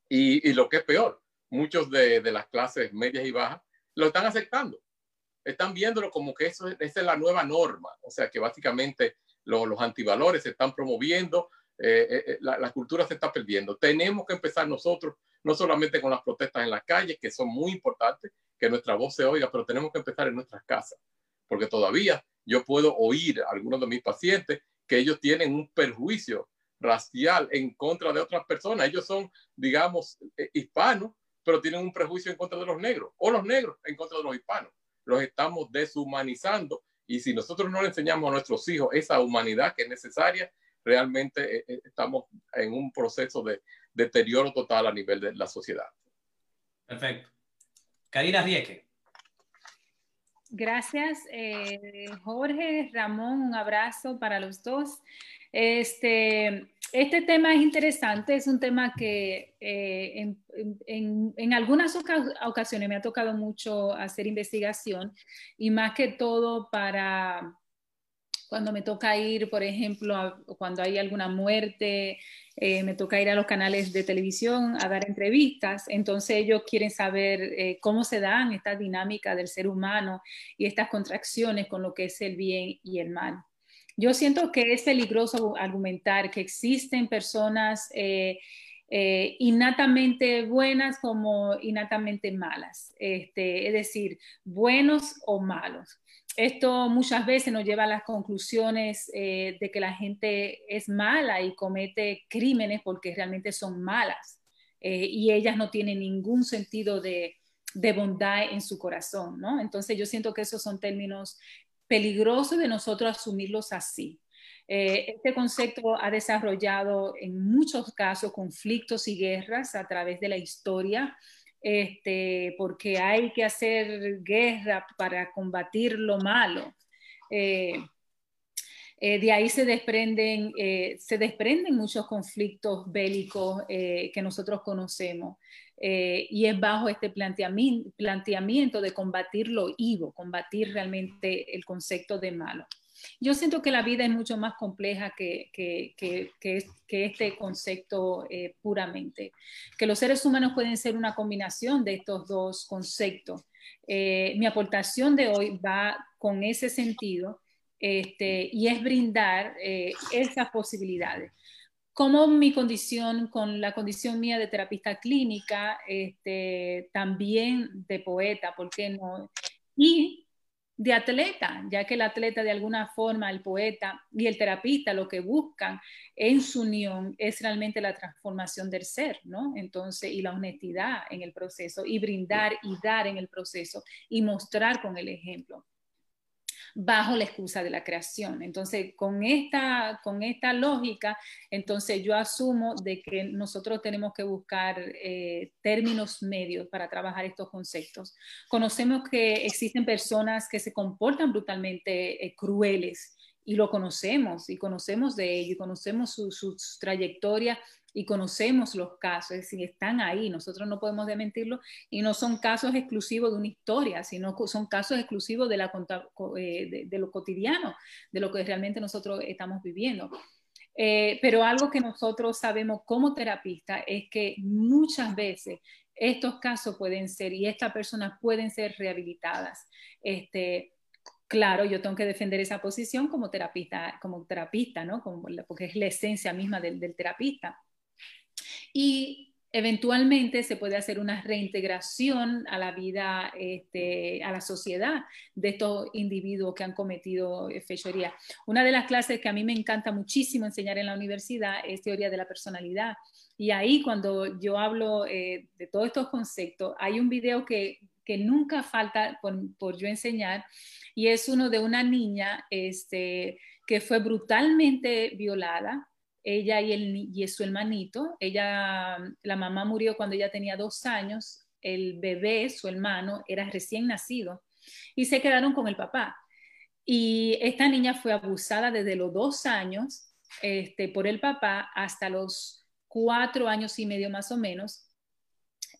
y, y, lo que es peor, muchos de, de, las clases medias y bajas lo están aceptando. Están viéndolo como que eso es, esa es la nueva norma. O sea, que básicamente los antivalores se están promoviendo, eh, la, la, cultura se está perdiendo. Tenemos que empezar nosotros, no solamente con las protestas en las calles, que son muy importantes, que nuestra voz se oiga, pero tenemos que empezar en nuestras casas, porque todavía yo puedo oír a algunos de mis pacientes que ellos tienen un perjuicio racial en contra de otras personas. Ellos son, digamos, eh, hispanos, pero tienen un prejuicio en contra de los negros, o los negros en contra de los hispanos. Los estamos deshumanizando y si nosotros no le enseñamos a nuestros hijos esa humanidad que es necesaria, realmente eh, eh, estamos en un proceso de deterioro total a nivel de la sociedad. Perfecto. Karina Rieke. Gracias, eh, Jorge, Ramón, un abrazo para los dos. Este, este tema es interesante, es un tema que eh, en, en, en, algunas ocasiones me ha tocado mucho hacer investigación y más que todo para cuando me toca ir, por ejemplo, cuando hay alguna muerte, eh, me toca ir a los canales de televisión a dar entrevistas, entonces ellos quieren saber eh, cómo se dan esta dinámica del ser humano y estas contracciones con lo que es el bien y el mal. Yo siento que es peligroso argumentar que existen personas eh, innatamente buenas como innatamente malas, este, es decir, buenos o malos. Esto muchas veces nos lleva a las conclusiones eh, de que la gente es mala y comete crímenes porque realmente son malas eh, y ellas no tienen ningún sentido de, de bondad en su corazón, ¿no? Entonces yo siento que esos son términos peligrosos de nosotros asumirlos así. Eh, este concepto ha desarrollado en muchos casos conflictos y guerras a través de la historia, este, porque hay que hacer guerra para combatir lo malo. Eh, eh, de ahí se desprenden, se desprenden muchos conflictos bélicos que nosotros conocemos. y es bajo este planteamiento, planteamiento de combatir lo ivo, combatir realmente el concepto de malo. Yo siento que la vida es mucho más compleja que, este concepto eh, puramente, que los seres humanos pueden ser una combinación de estos dos conceptos. Eh, mi aportación de hoy va con ese sentido este, y es brindar eh, esas posibilidades como mi condición, con la condición mía de terapista clínica, este, también de poeta, ¿por qué no? Y de atleta, ya que el atleta de alguna forma, el poeta y el terapista lo que buscan en su unión es realmente la transformación del ser, ¿no? Entonces, y la honestidad en el proceso, y brindar y dar en el proceso, y mostrar con el ejemplo bajo la excusa de la creación. Entonces, con esta, con esta lógica, entonces yo asumo de que nosotros tenemos que buscar eh, términos medios para trabajar estos conceptos. Conocemos que existen personas que se comportan brutalmente eh, crueles y lo conocemos y conocemos de ello y conocemos su, su, trayectoria y conocemos los casos, es decir, están ahí, nosotros no podemos dementirlo y no son casos exclusivos de una historia, sino son casos exclusivos de, la, eh, de, lo cotidiano, de lo que realmente nosotros estamos viviendo. Eh, pero algo que nosotros sabemos como terapista es que muchas veces estos casos pueden ser y estas personas pueden ser rehabilitadas. Este, claro, yo tengo que defender esa posición como terapista, como terapista, ¿no? Como, porque es la esencia misma del, del terapista y eventualmente se puede hacer una reintegración a la vida, este, a la sociedad de estos individuos que han cometido fechoría. Una de las clases que a mí me encanta muchísimo enseñar en la universidad es teoría de la personalidad. Y ahí cuando yo hablo eh, de todos estos conceptos, hay un video que, que nunca falta por, por, yo enseñar y es uno de una niña este, que fue brutalmente violada ella y, el, y su hermanito. Ella, la mamá murió cuando ella tenía dos años, el bebé, su hermano, era recién nacido y se quedaron con el papá. Y esta niña fue abusada desde los dos años este, por el papá hasta los cuatro años y medio más o menos,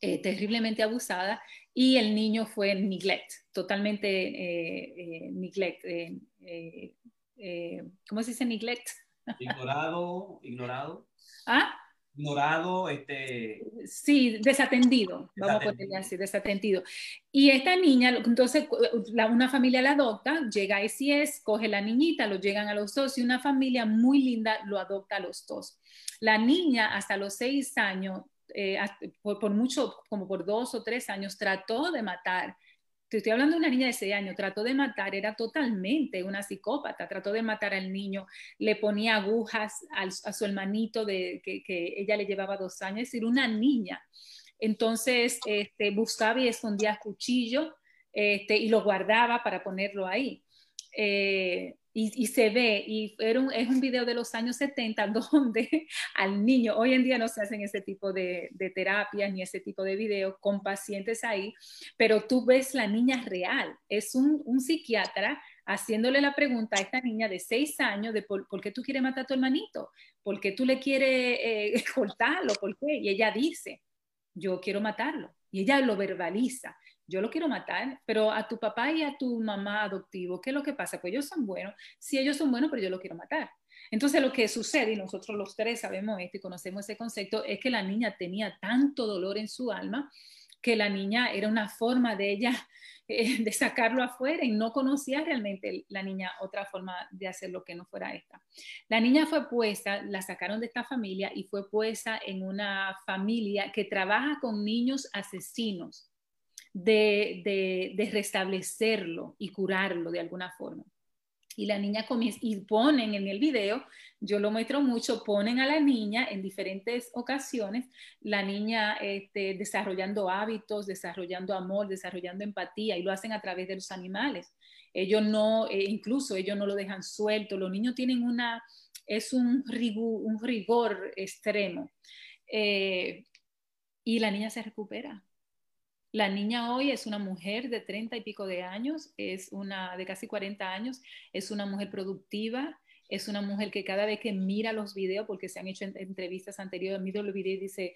eh, terriblemente abusada, y el niño fue neglect, totalmente eh, eh, neglect. ¿Cómo se dice neglect? Ignorado, ignorado. ¿Ah? Ignorado, este. Sí, desatendido, vamos a ponerle así, desatendido. Y esta niña, entonces, una familia la adopta, llega a es coge la niñita, lo llegan a los dos y una familia muy linda lo adopta a los dos. La niña, hasta los seis años, eh, por, por, mucho, como por dos o tres años, trató de matar te estoy hablando de una niña de 6 años, trató de matar, era totalmente una psicópata, trató de matar al niño, le ponía agujas a su hermanito de, que, ella le llevaba dos años, es decir, una niña. Entonces, este, buscaba y escondía cuchillo este, y lo guardaba para ponerlo ahí. Eh, y, se ve, y era es un video de los años 70 donde al niño, hoy en día no se hacen ese tipo de, de terapias ni ese tipo de videos con pacientes ahí, pero tú ves la niña real, es un, un psiquiatra haciéndole la pregunta a esta niña de seis años de por, qué tú quieres matar a tu hermanito, por qué tú le quieres eh, cortarlo, por qué, y ella dice, yo quiero matarlo, y ella lo verbaliza yo lo quiero matar, pero a tu papá y a tu mamá adoptivo, ¿qué es lo que pasa? Pues ellos son buenos, sí ellos son buenos, pero yo lo quiero matar. Entonces lo que sucede, y nosotros los tres sabemos esto y conocemos ese concepto, es que la niña tenía tanto dolor en su alma que la niña era una forma de ella eh, de sacarlo afuera y no conocía realmente la niña otra forma de hacer lo que no fuera esta. La niña fue puesta, la sacaron de esta familia y fue puesta en una familia que trabaja con niños asesinos de, restablecerlo y curarlo de alguna forma. y la niña comienza, y ponen en el video, yo lo muestro mucho, ponen a la niña en diferentes ocasiones, la niña este, desarrollando hábitos, desarrollando amor, desarrollando empatía, y lo hacen a través de los animales. Ellos no, eh, incluso ellos no lo dejan suelto, los niños tienen una, es un, rigor, extremo. Eh, y la niña se recupera. La niña hoy es una mujer de 30 y pico de años, es una de casi 40 años, es una mujer productiva, es una mujer que cada vez que mira los videos, porque se han hecho entrevistas anteriores, mira los videos y dice,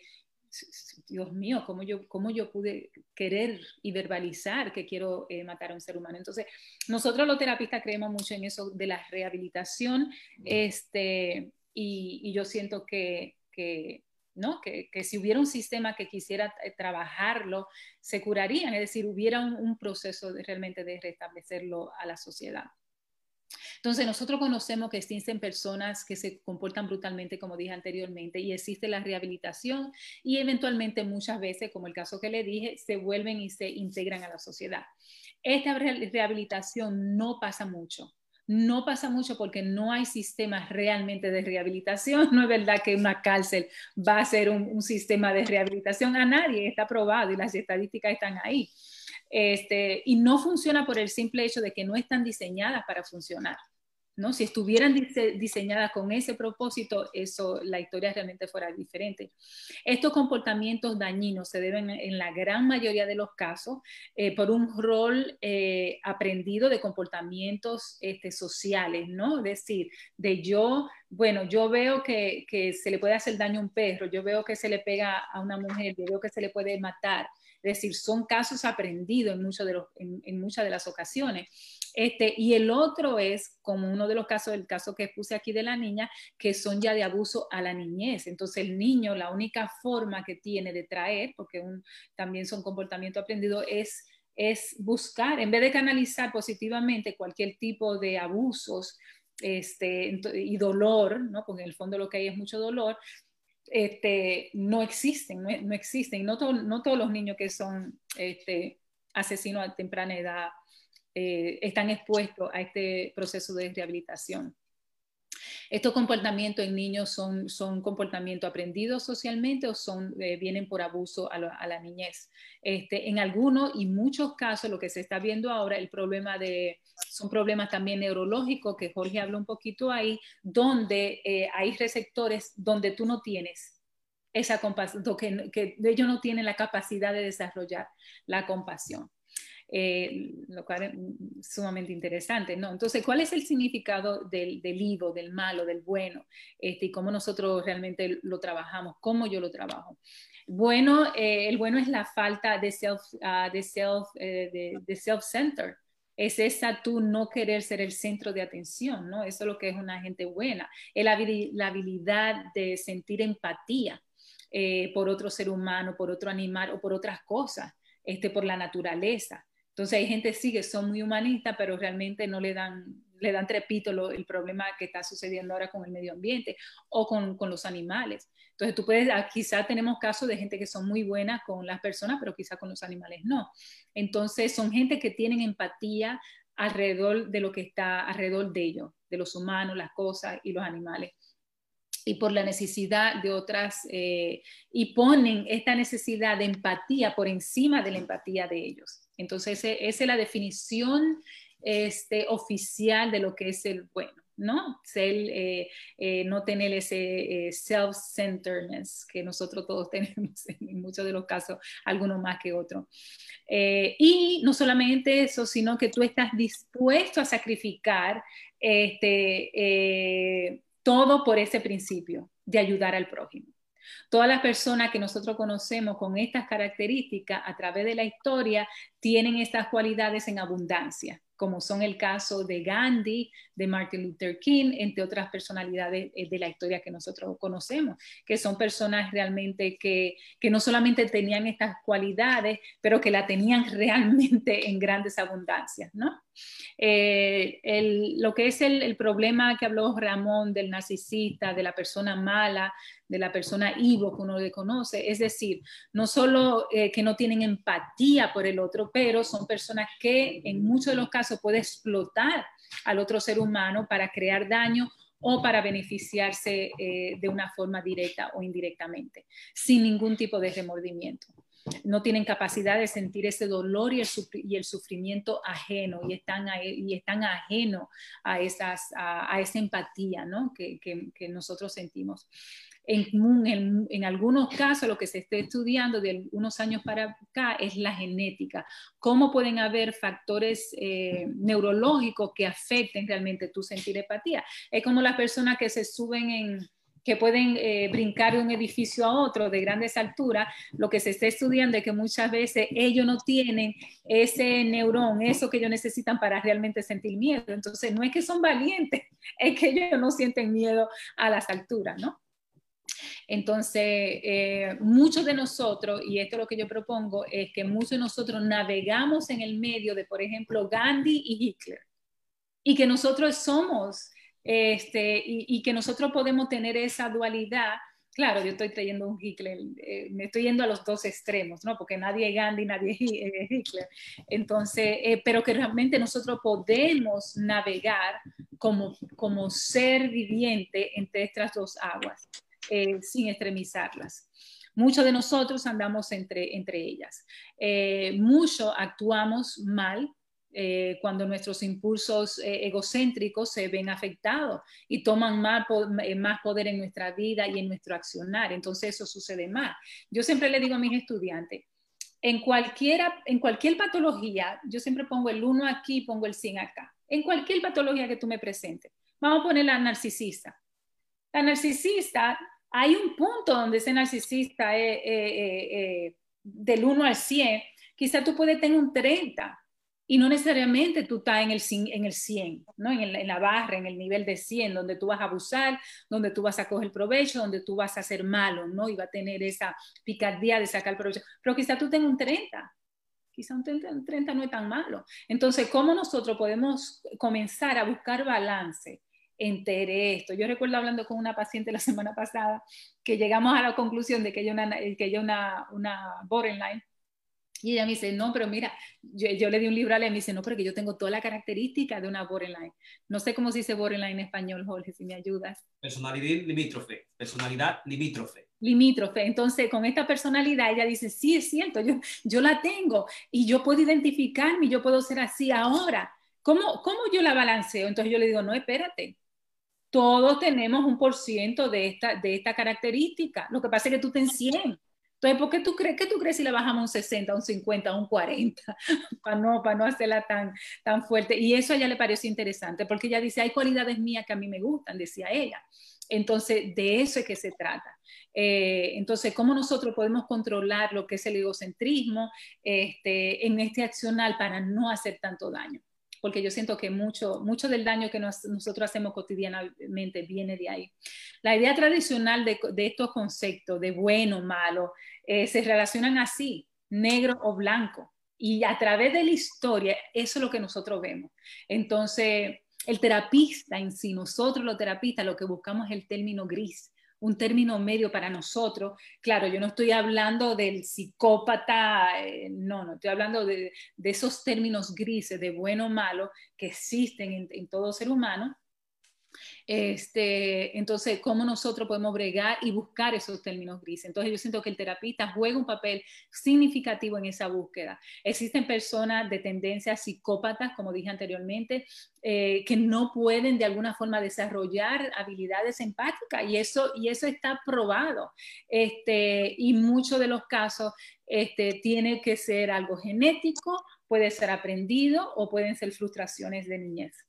Dios mío, ¿cómo yo, cómo yo pude querer y verbalizar que quiero eh, matar a un ser humano? Entonces, nosotros los terapistas creemos mucho en eso de la rehabilitación, este, y, y yo siento que, que ¿no? Que, si hubiera un sistema que quisiera eh, trabajarlo, se curarían, es decir, hubiera un, proceso realmente de restablecerlo a la sociedad. Entonces, nosotros conocemos que existen personas que se comportan brutalmente, como dije anteriormente, y existe la rehabilitación y eventualmente muchas veces, como el caso que le dije, se vuelven y se integran a la sociedad. Esta rehabilitación no pasa mucho no pasa mucho porque no hay sistemas realmente de rehabilitación. No es verdad que una cárcel va a ser un, sistema de rehabilitación a nadie, está probado y las estadísticas están ahí. Este, y no funciona por el simple hecho de que no están diseñadas para funcionar. Si estuvieran diseñadas con ese propósito, eso, la historia realmente fuera diferente. Estos comportamientos dañinos se deben en la gran mayoría de los casos eh, por un rol eh, aprendido de comportamientos este, sociales, ¿no? Es decir, de yo, bueno, yo veo que, se le puede hacer daño a un perro, yo veo que se le pega a una mujer, yo veo que se le puede matar. Es decir, son casos aprendidos en muchas de las ocasiones. Este, y el otro es, como uno de los casos, el caso que puse aquí de la niña, que son ya de abuso a la niñez. Entonces el niño, la única forma que tiene de traer, porque también son comportamiento aprendido, es es buscar, en vez de canalizar positivamente cualquier tipo de abusos este, y dolor, ¿no? porque en el fondo lo que hay es mucho dolor, este, no existen, no, existen. No, no todos los niños que son este, asesinos a temprana edad eh, están expuestos a este proceso de rehabilitación. Estos comportamientos en niños son, son comportamientos aprendidos socialmente o son, eh, vienen por abuso a, la niñez. Este, en algunos y muchos casos, lo que se está viendo ahora, el problema de, son problemas también neurológicos, que Jorge habló un poquito ahí, donde eh, hay receptores donde tú no tienes esa compasión, que, que ellos no tienen la capacidad de desarrollar la compasión. Eh, lo cual es sumamente interesante, ¿no? Entonces, ¿cuál es el significado del, del higo, del malo, del bueno? Este, y cómo nosotros realmente lo trabajamos, cómo yo lo trabajo. Bueno, eh, el bueno es la falta de self, uh, de self, eh, de, self-center. Es esa tú no querer ser el centro de atención, ¿no? Eso es lo que es una gente buena. Es la, la habilidad de sentir empatía por otro ser humano, por otro animal o por otras cosas, este, por la naturaleza. Entonces hay gente sí que son muy humanistas, pero realmente no le dan, le dan trepito el problema que está sucediendo ahora con el medio ambiente o con, los animales. Entonces tú puedes, ah, quizá tenemos casos de gente que son muy buenas con las personas, pero quizá con los animales no. Entonces son gente que tienen empatía alrededor de lo que está alrededor de ellos, de los humanos, las cosas y los animales y por la necesidad de otras, eh, y ponen esta necesidad de empatía por encima de la empatía de ellos. Entonces, esa es la definición este, oficial de lo que es el bueno, ¿no? Ser, eh, eh, no tener ese self-centeredness que nosotros todos tenemos en muchos de los casos, algunos más que otros. y no solamente eso, sino que tú estás dispuesto a sacrificar este, todo por ese principio de ayudar al prójimo. Todas las personas que nosotros conocemos con estas características a través de la historia tienen estas cualidades en abundancia como son el caso de Gandhi, de Martin Luther King, entre otras personalidades eh, de la historia que nosotros conocemos, que son personas realmente que, que no solamente tenían estas cualidades, pero que la tenían realmente en grandes abundancias, ¿no? Eh, lo que es el, problema que habló Ramón del narcisista, de la persona mala, de la persona Ivo que uno le conoce, es decir, no solo eh, que no tienen empatía por el otro, pero son personas que en muchos de los casos puede explotar al otro ser humano para crear daño o para beneficiarse eh, de una forma directa o indirectamente, sin ningún tipo de remordimiento. No tienen capacidad de sentir ese dolor y el, sufrimiento ajeno y están, y están ajeno a, esas, a, esa empatía que, que nosotros sentimos. En, en, algunos casos lo que se está estudiando de unos años para acá es la genética, cómo pueden haber factores eh, neurológicos que afecten realmente tu sentir empatía. Es como las personas que se suben en, que pueden eh, brincar de un edificio a otro de grandes alturas, lo que se está estudiando es que muchas veces ellos no tienen ese neurón, eso que ellos necesitan para realmente sentir miedo. Entonces, no es que son valientes, es que ellos no sienten miedo a las alturas, ¿no? Entonces, eh, muchos de nosotros, y esto es lo que yo propongo, es que muchos de nosotros navegamos en el medio de, por ejemplo, Gandhi y Hitler, y que nosotros somos, este, y, que nosotros podemos tener esa dualidad. Claro, yo estoy trayendo un Hitler, eh, me estoy yendo a los dos extremos, ¿no? Porque nadie es Gandhi, nadie es eh, Hitler. Entonces, pero que realmente nosotros podemos navegar como, como ser viviente entre estas dos aguas. Eh, sin extremizarlas. Muchos de nosotros andamos entre, entre ellas. Eh, mucho actuamos mal eh, cuando nuestros impulsos egocéntricos se ven afectados y toman más, más, poder en nuestra vida y en nuestro accionar. Entonces eso sucede más. Yo siempre le digo a mis estudiantes, en, cualquiera, en cualquier patología, yo siempre pongo el 1 aquí, pongo el 100 acá. En cualquier patología que tú me presentes. Vamos a poner la narcisista. La narcisista hay un punto donde ese narcisista es eh, del 1 al 100, quizá tú puedes tener un 30 y no necesariamente tú estás en el, en el 100, ¿no? En, la barra, en el nivel de 100, donde tú vas a abusar, donde tú vas a coger provecho, donde tú vas a ser malo, ¿no? Y va a tener esa picardía de sacar provecho. Pero quizá tú tengas un 30, quizá un 30, un 30 no es tan malo. Entonces, ¿cómo nosotros podemos comenzar a buscar balance? Enteré esto. Yo recuerdo hablando con una paciente la semana pasada que llegamos a la conclusión de que ella una, que ella una, una borderline y ella me dice, no, pero mira, yo, le di un libro a ella y me dice, no, pero que yo tengo toda la característica de una borderline. No sé cómo se dice borderline en español, Jorge, si me ayudas. Personalidad limítrofe, personalidad limítrofe. Limítrofe. Entonces, con esta personalidad, ella dice, sí, es cierto, yo, yo la tengo y yo puedo identificarme yo puedo ser así ahora. ¿Cómo, ¿Cómo yo la balanceo? Entonces yo le digo, no, espérate, todos tenemos un por ciento de esta, de esta característica. Lo que pasa es que tú ten 100. Entonces, ¿por qué tú crees, que tú crees si le bajamos un 60, un 50, un 40? para, no, para no hacerla tan, tan fuerte. Y eso a ella le pareció interesante, porque ella dice, hay cualidades mías que a mí me gustan, decía ella. Entonces, de eso es que se trata. Eh, entonces, ¿cómo nosotros podemos controlar lo que es el egocentrismo este, en este accional para no hacer tanto daño? Porque yo siento que mucho, mucho del daño que nosotros hacemos cotidianamente viene de ahí. La idea tradicional de, estos conceptos de bueno, malo, eh, se relacionan así, negro o blanco. Y a través de la historia, eso es lo que nosotros vemos. Entonces, el terapista en sí, nosotros los terapistas, lo que buscamos es el término gris un término medio para nosotros. Claro, yo no estoy hablando del psicópata, eh, no, no, estoy hablando de, esos términos grises de bueno o malo que existen en todo ser humano este, entonces, ¿cómo nosotros podemos bregar y buscar esos términos grises? Entonces, yo siento que el terapista juega un papel significativo en esa búsqueda. Existen personas de tendencias psicópatas, como dije anteriormente, eh, que no pueden de alguna forma desarrollar habilidades empáticas y eso, y eso está probado. Este, y muchos de los casos este, tiene que ser algo genético, puede ser aprendido o pueden ser frustraciones de niñez.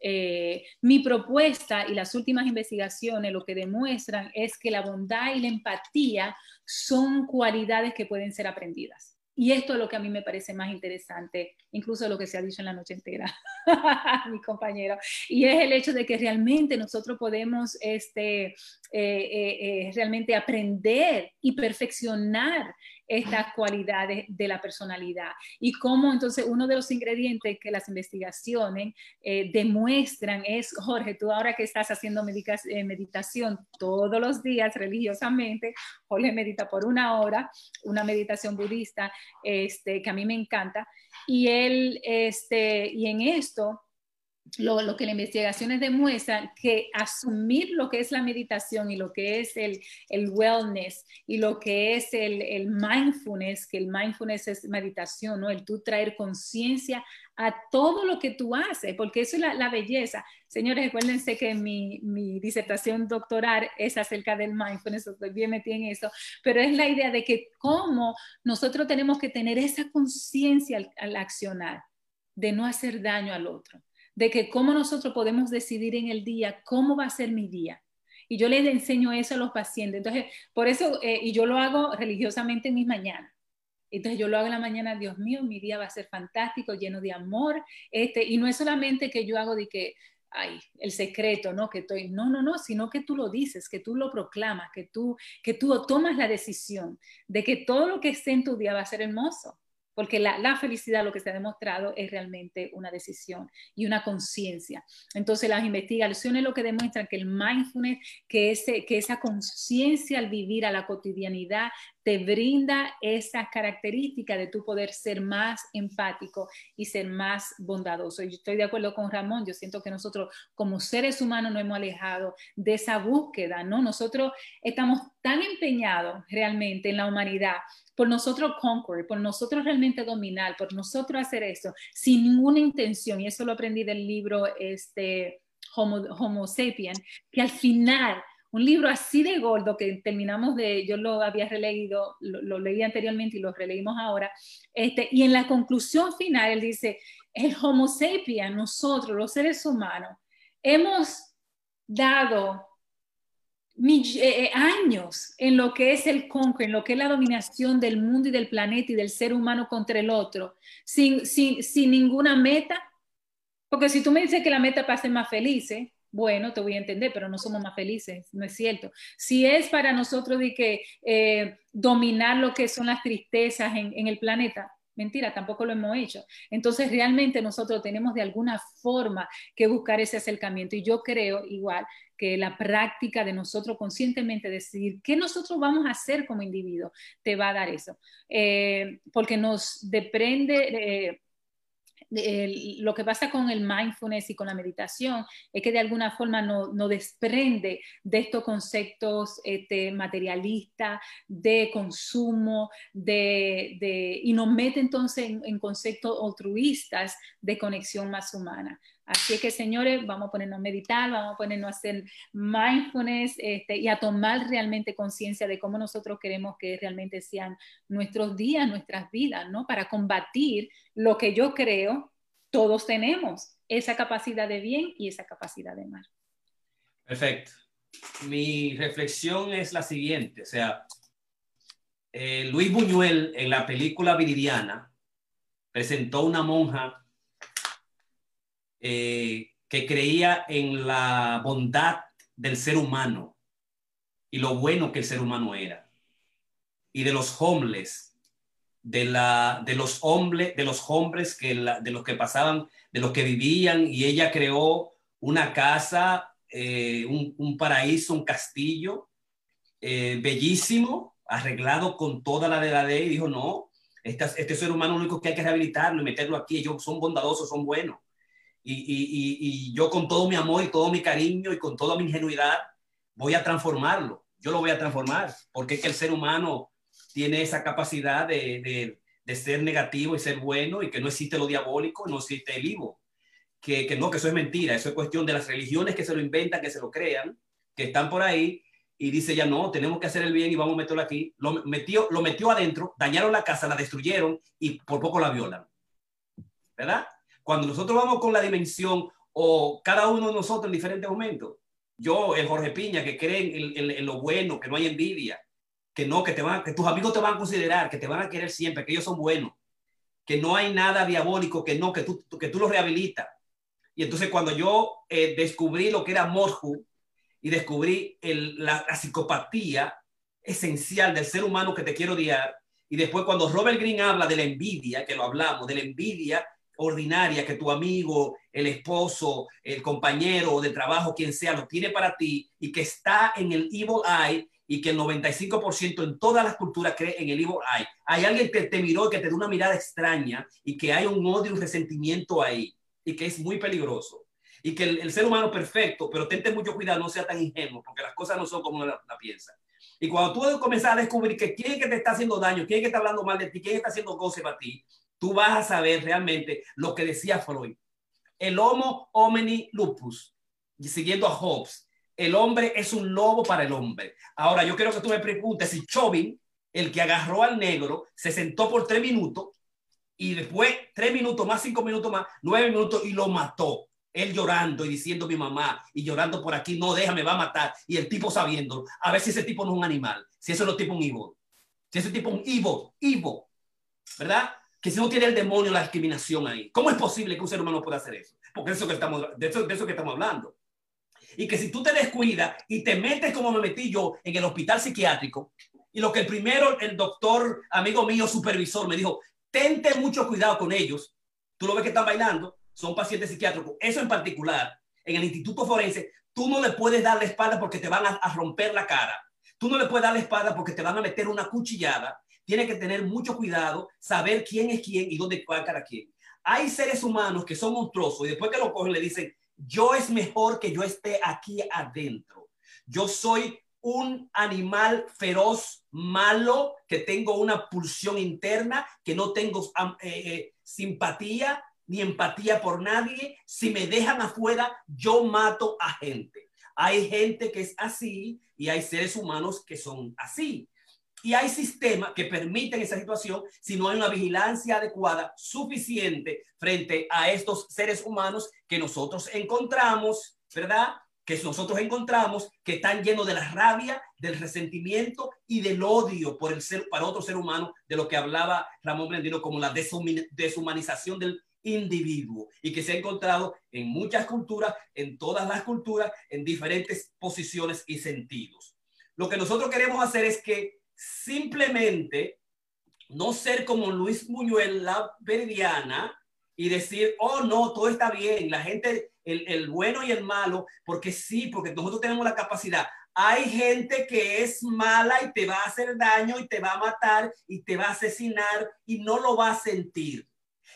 Eh, mi propuesta y las últimas investigaciones lo que demuestran es que la bondad y la empatía son cualidades que pueden ser aprendidas. Y esto es lo que a mí me parece más interesante, incluso lo que se ha dicho en la noche entera, mi compañero. Y es el hecho de que realmente nosotros podemos este, eh, eh, realmente aprender y perfeccionar estas cualidades de la personalidad. Y cómo entonces uno de los ingredientes que las investigaciones eh, demuestran es, Jorge, tú ahora que estás haciendo eh, meditación todos los días religiosamente, Jorge medita por una hora, una meditación budista este, que a mí me encanta, y él, este, y en esto, lo, que las investigaciones demuestran, que asumir lo que es la meditación y lo que es el, el wellness y lo que es el, el, mindfulness, que el mindfulness es meditación, ¿no? El tú traer conciencia a todo lo que tú haces, porque eso es la, la belleza. Señores, recuérdense que mi, mi, disertación doctoral es acerca del mindfulness, estoy bien metida en eso, pero es la idea de que cómo nosotros tenemos que tener esa conciencia al, al accionar, de no hacer daño al otro de que cómo nosotros podemos decidir en el día cómo va a ser mi día. Y yo les enseño eso a los pacientes. Entonces, por eso, eh, y yo lo hago religiosamente en mis mañanas. Entonces yo lo hago en la mañana, Dios mío, mi día va a ser fantástico, lleno de amor. Este, y no es solamente que yo hago de que, ay, el secreto, ¿no? Que estoy, no, no, no, sino que tú lo dices, que tú lo proclamas, que tú, que tú tomas la decisión de que todo lo que esté en tu día va a ser hermoso porque la, felicidad lo que se ha demostrado es realmente una decisión y una conciencia. Entonces las investigaciones lo que demuestran que el mindfulness, que, ese, que esa conciencia al vivir a la cotidianidad te brinda esa característica de tu poder ser más empático y ser más bondadoso. Y yo estoy de acuerdo con Ramón, yo siento que nosotros como seres humanos nos hemos alejado de esa búsqueda, ¿no? Nosotros estamos tan empeñados realmente en la humanidad por nosotros conquer, por nosotros realmente dominar, por nosotros hacer eso, sin ninguna intención, y eso lo aprendí del libro este, Homo Sapien, que al final un libro así de gordo que terminamos de, yo lo había releído, lo, leí anteriormente y lo releímos ahora, este, y en la conclusión final él dice, el Homo sapiens, nosotros, los seres humanos, hemos dado eh, eh, años en lo que es el conquer, en lo que es la dominación del mundo y del planeta y del ser humano contra el otro, sin, sin, sin ninguna meta. Porque si tú me dices que la meta para ser más felices, bueno, te voy a entender, pero no somos más felices, no es cierto. Si es para nosotros de que eh, dominar lo que son las tristezas en, el planeta, mentira, tampoco lo hemos hecho. Entonces, realmente nosotros tenemos de alguna forma que buscar ese acercamiento. Y yo creo igual que la práctica de nosotros conscientemente decidir qué nosotros vamos a hacer como individuo te va a dar eso. Eh, porque nos depende... Eh, lo que pasa con el mindfulness y con la meditación es que de alguna forma no, no desprende de estos conceptos este, materialistas, de consumo, de, y nos mete entonces en, en conceptos altruistas de conexión más humana. Así que, señores, vamos a ponernos a meditar, vamos a ponernos a hacer mindfulness este, y a tomar realmente conciencia de cómo nosotros queremos que realmente sean nuestros días, nuestras vidas, ¿no? Para combatir lo que yo creo todos tenemos, esa capacidad de bien y esa capacidad de mal. Perfecto. Mi reflexión es la siguiente, o sea, eh, Luis Buñuel en la película Viridiana presentó una monja eh, que creía en la bondad del ser humano y lo bueno que el ser humano era. Y de los homeless, de, la, de los hombres, de los hombres que de los que pasaban, de los que vivían, y ella creó una casa, eh, un, paraíso, un castillo eh, bellísimo, arreglado con toda la de la ley, dijo, no, este, este ser humano único que hay que rehabilitarlo y meterlo aquí, ellos son bondadosos, son buenos y, yo con todo mi amor y todo mi cariño y con toda mi ingenuidad voy a transformarlo. Yo lo voy a transformar porque es que el ser humano tiene esa capacidad de, ser negativo y ser bueno y que no existe lo diabólico, no existe el vivo. Que, que, no, que eso es mentira, eso es cuestión de las religiones que se lo inventan, que se lo crean, que están por ahí y dice ya no, tenemos que hacer el bien y vamos a meterlo aquí. Lo metió, lo metió adentro, dañaron la casa, la destruyeron y por poco la violan. ¿Verdad? Cuando nosotros vamos con la dimensión o cada uno de nosotros en diferentes momentos, yo, el Jorge Piña, que cree en, lo bueno, que no hay envidia, que no, que, te van, que tus amigos te van a considerar, que te van a querer siempre, que ellos son buenos, que no hay nada diabólico, que no, que tú, que tú lo rehabilitas. Y entonces cuando yo eh, descubrí lo que era Morju y descubrí la, psicopatía esencial del ser humano que te quiero odiar, Y después cuando Robert Greene habla de la envidia, que lo hablamos, de la envidia ordinaria que tu amigo, el esposo, el compañero de trabajo, quien sea, lo tiene para ti y que está en el evil eye y que el 95% en todas las culturas cree en el evil eye. Hay alguien que te miró y que te da una mirada extraña y que hay un odio, un resentimiento ahí y que es muy peligroso. Y que el, ser humano perfecto, pero tente mucho cuidado, no sea tan ingenuo, porque las cosas no son como la, la piensa. Y cuando tú comenzar a descubrir que quién es que te está haciendo daño, quién es que está hablando mal de ti, quién está haciendo goce para ti, tú vas a saber realmente lo que decía Freud. El homo homini lupus, siguiendo a Hobbes, el hombre es un lobo para el hombre. Ahora, yo quiero que tú me preguntes si Chauvin, el que agarró al negro, se sentó por tres minutos y después tres minutos más, cinco minutos más, nueve minutos y lo mató. Él llorando y diciendo mi mamá y llorando por aquí, no, déjame, va a matar. Y el tipo sabiendo, a ver si ese tipo no es un animal, si eso no es tipo un evil, si ese tipo es un evil, evil, ¿verdad? Que si no tiene el demonio, la discriminación ahí. ¿Cómo es posible que un ser humano pueda hacer eso? Porque eso que estamos, de, eso, de eso que estamos hablando. Y que si tú te descuidas y te metes como me metí yo en el hospital psiquiátrico, y lo que el primero, el doctor, amigo mío, supervisor, me dijo, tente mucho cuidado con ellos. Tú lo ves que están bailando, son pacientes psiquiátricos. Eso en particular, en el instituto forense, tú no le puedes dar la espalda porque te van a, a romper la cara. Tú no le puedes dar la espalda porque te van a meter una cuchillada tiene que tener mucho cuidado, saber quién es quién y dónde va cada. Hay seres humanos que son monstruosos y después que lo cogen le dicen, yo es mejor que yo esté aquí adentro. Yo soy un animal feroz, malo, que tengo una pulsión interna, que no tengo eh, eh, simpatía ni empatía por nadie. Si me dejan afuera, yo mato a gente. Hay gente que es así y hay seres humanos que son así. Y hay sistemas que permiten esa situación si no hay una vigilancia adecuada suficiente frente a estos seres humanos que nosotros encontramos, ¿verdad? Que nosotros encontramos que están llenos de la rabia, del resentimiento y del odio por el ser, para otro ser humano, de lo que hablaba Ramón Brendino como la deshumanización del individuo y que se ha encontrado en muchas culturas, en todas las culturas, en diferentes posiciones y sentidos. Lo que nosotros queremos hacer es que simplemente no ser como Luis Muñuel, la veridiana, y decir, oh, no, todo está bien, la gente, el, el, bueno y el malo, porque sí, porque nosotros tenemos la capacidad. Hay gente que es mala y te va a hacer daño y te va a matar y te va a asesinar y no lo va a sentir.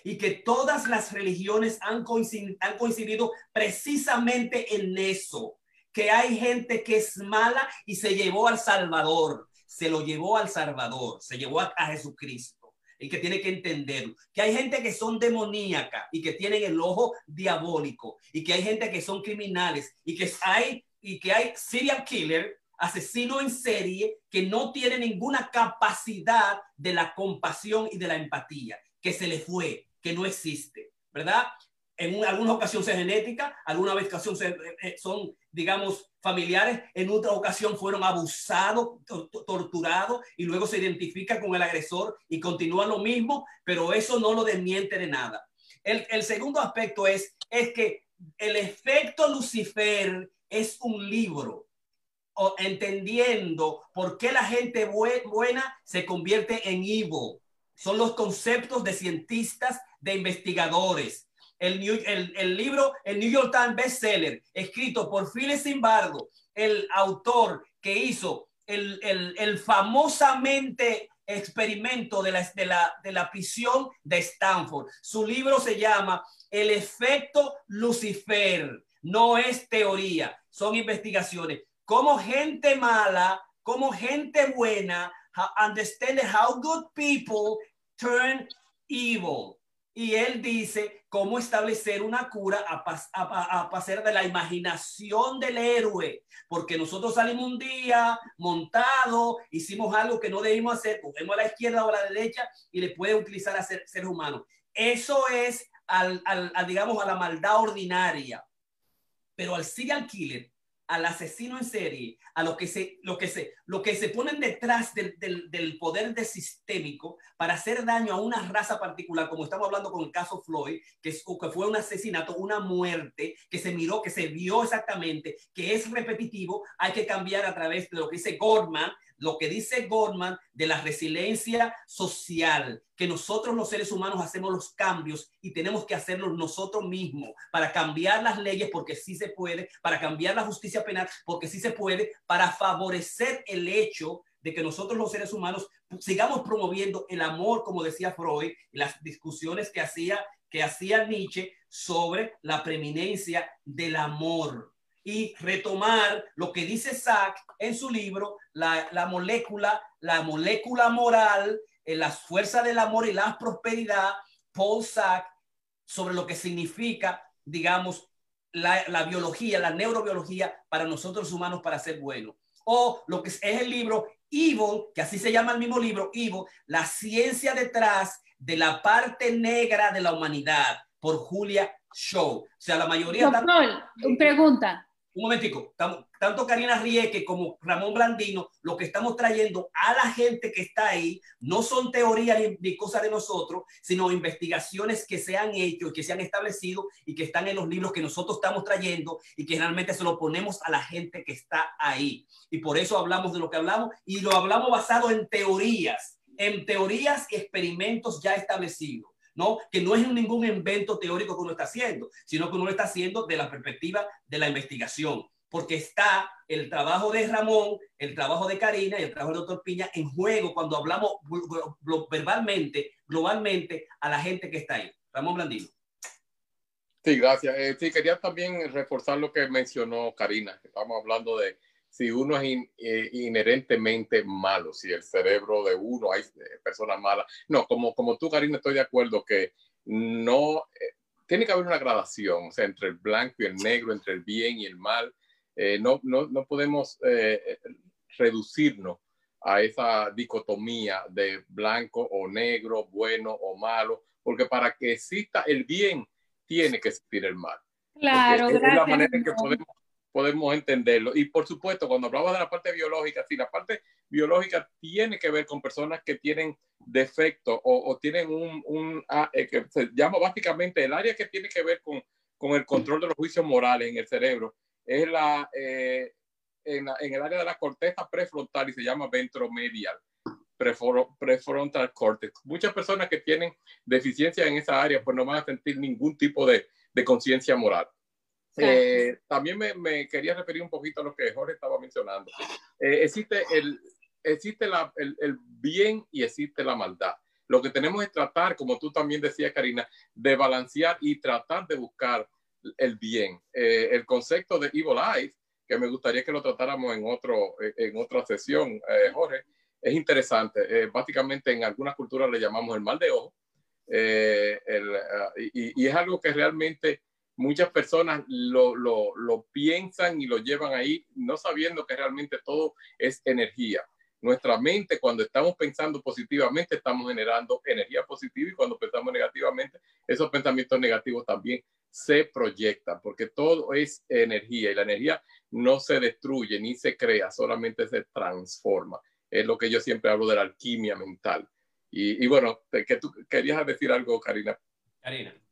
Y que todas las religiones han coincidido, han coincidido precisamente en eso, que hay gente que es mala y se llevó al Salvador se lo llevó al Salvador, se llevó a, Jesucristo y que tiene que entender que hay gente que son demoníaca y que tienen el ojo diabólico y que hay gente que son criminales y que hay y que hay serial killer, asesino en serie que no tiene ninguna capacidad de la compasión y de la empatía, que se le fue, que no existe, ¿verdad? En alguna ocasión es genética, alguna vez ocasión eh, eh, son, digamos, familiares, en otra ocasión fueron abusados, torturados y luego se identifica con el agresor y continúa lo mismo, pero eso no lo desmiente de nada. El, segundo aspecto es, es que el efecto Lucifer es un libro o entendiendo por qué la gente buena se convierte en evil. Son los conceptos de cientistas, de investigadores el, libro, el New York Times bestseller, escrito por Philip Zimbardo, el autor que hizo el, famosamente experimento de la, de, la, de la prisión de Stanford. Su libro se llama El efecto Lucifer. No es teoría, son investigaciones. Como gente mala, como gente buena, understand how good people turn evil y él dice cómo establecer una cura a, a, pasar de la imaginación del héroe, porque nosotros salimos un día montado, hicimos algo que no debimos hacer, cogemos a la izquierda o a la derecha y le puede utilizar a ser, seres humanos. Eso es al, al, digamos, a la maldad ordinaria. Pero al serial killer al asesino en serie, a lo que se, lo que se, lo que se ponen detrás del, del, poder de sistémico para hacer daño a una raza particular, como estamos hablando con el caso Floyd, que, es, que fue un asesinato, una muerte, que se miró, que se vio exactamente, que es repetitivo, hay que cambiar a través de lo que dice Goldman, lo que dice Goldman de la resiliencia social, que nosotros los seres humanos hacemos los cambios y tenemos que hacerlos nosotros mismos para cambiar las leyes porque sí se puede, para cambiar la justicia penal porque sí se puede, para favorecer el hecho de que nosotros los seres humanos sigamos promoviendo el amor, como decía Freud, las discusiones que hacía, que hacía Nietzsche sobre la preeminencia del amor y retomar lo que dice Sack en su libro, la, la molécula, la molécula moral, en las fuerzas del amor y la prosperidad, Paul Sack, sobre lo que significa, digamos, la, la, biología, la neurobiología para nosotros humanos para ser buenos. O lo que es, el libro Evil, que así se llama el mismo libro, Evil, la ciencia detrás de la parte negra de la humanidad, por Julia Shaw. O sea, la mayoría... Doctor, pregunta un momentico, tanto Karina Rieke como Ramón Blandino, lo que estamos trayendo a la gente que está ahí no son teorías ni, cosas de nosotros, sino investigaciones que se han hecho y que se han establecido y que están en los libros que nosotros estamos trayendo y que realmente se lo ponemos a la gente que está ahí. Y por eso hablamos de lo que hablamos y lo hablamos basado en teorías, en teorías y experimentos ya establecidos. ¿No? Que no es ningún invento teórico que uno está haciendo, sino que uno lo está haciendo de la perspectiva de la investigación, porque está el trabajo de Ramón, el trabajo de Karina y el trabajo del doctor Piña en juego cuando hablamos verbalmente, globalmente, a la gente que está ahí. Ramón Blandino. Sí, gracias. Eh, sí, quería también reforzar lo que mencionó Karina, que estamos hablando de si uno es eh, inherentemente malo, si el cerebro de uno hay eh, personas malas. No, como, como tú, Karina, estoy de acuerdo que no, eh, tiene que haber una gradación, o sea, entre el blanco y el negro, entre el bien y el mal. no, no, no, podemos reducirnos a esa dicotomía de blanco o negro, bueno o malo, porque para que exista el bien, tiene que existir el mal. Claro, es la manera en que podemos podemos entenderlo. Y por supuesto, cuando hablamos de la parte biológica, si la parte biológica tiene que ver con personas que tienen defecto o, tienen un, un ah, eh, que se llama básicamente el área que tiene que ver con, con el control de los juicios morales en el cerebro, es la, eh, en, en, el área de la corteza prefrontal y se llama ventromedial. Prefrontal cortex. Muchas personas que tienen deficiencia en esa área, pues no van a sentir ningún tipo de, de conciencia moral. Eh, también me, me, quería referir un poquito a lo que Jorge estaba mencionando. Eh, existe el, existe la, el, el, bien y existe la maldad. Lo que tenemos es tratar, como tú también decías, Karina, de balancear y tratar de buscar el bien. Eh, el concepto de evil eyes, que me gustaría que lo tratáramos en, otro, en otra sesión, Jorge, es interesante. básicamente en algunas culturas le llamamos el mal de ojo. El, ah, y, y es algo que realmente muchas personas lo, lo, piensan y lo llevan ahí, no sabiendo que realmente todo es energía. Nuestra mente, cuando estamos pensando positivamente, estamos generando energía positiva y cuando pensamos negativamente, esos pensamientos negativos también se proyectan, porque todo es energía y la energía no se destruye ni se crea, solamente se transforma. Es lo que yo siempre hablo de la alquimia mental. Y, y bueno, que tú querías decir algo, Karina. Karina.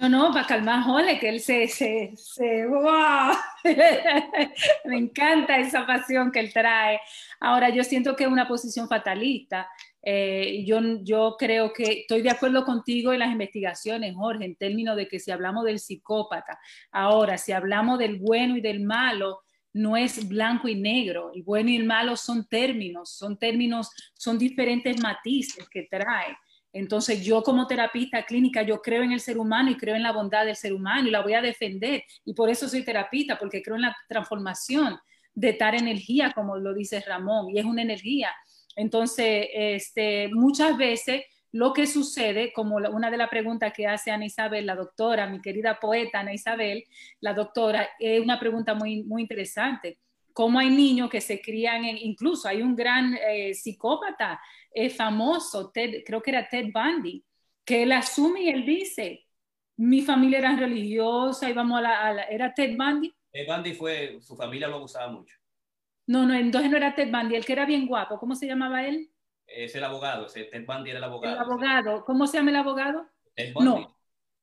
No, no, para calmar Jole, que él se, se, se wow. me encanta esa pasión que él trae. Ahora, yo siento que es una posición fatalista. Eh, yo, yo creo que estoy de acuerdo contigo en las investigaciones, Jorge, en términos de que si hablamos del psicópata, ahora, si hablamos del bueno y del malo, no es blanco y negro. El bueno y el malo son términos, son términos, son diferentes matices que trae. Entonces yo como terapista clínica, yo creo en el ser humano y creo en la bondad del ser humano y la voy a defender. Y por eso soy terapista, porque creo en la transformación de tal energía, como lo dice Ramón, y es una energía. Entonces, este, muchas veces lo que sucede, como una de las preguntas que hace Ana Isabel, la doctora, mi querida poeta Ana Isabel, la doctora, es una pregunta muy, muy interesante. ¿Cómo hay niños que se crían en, incluso hay un gran eh, psicópata es famoso, creo que era Ted Bundy, que él asume y él dice, mi familia era religiosa, íbamos a la, a la ¿era Ted Bundy? Ted Bundy fue, su familia lo abusaba mucho. No, no, entonces no era Ted Bundy, el que era bien guapo, ¿cómo se llamaba él? Es el abogado, ese Ted Bundy era el abogado. El abogado, ¿cómo se llama el abogado? Ted Bundy. No,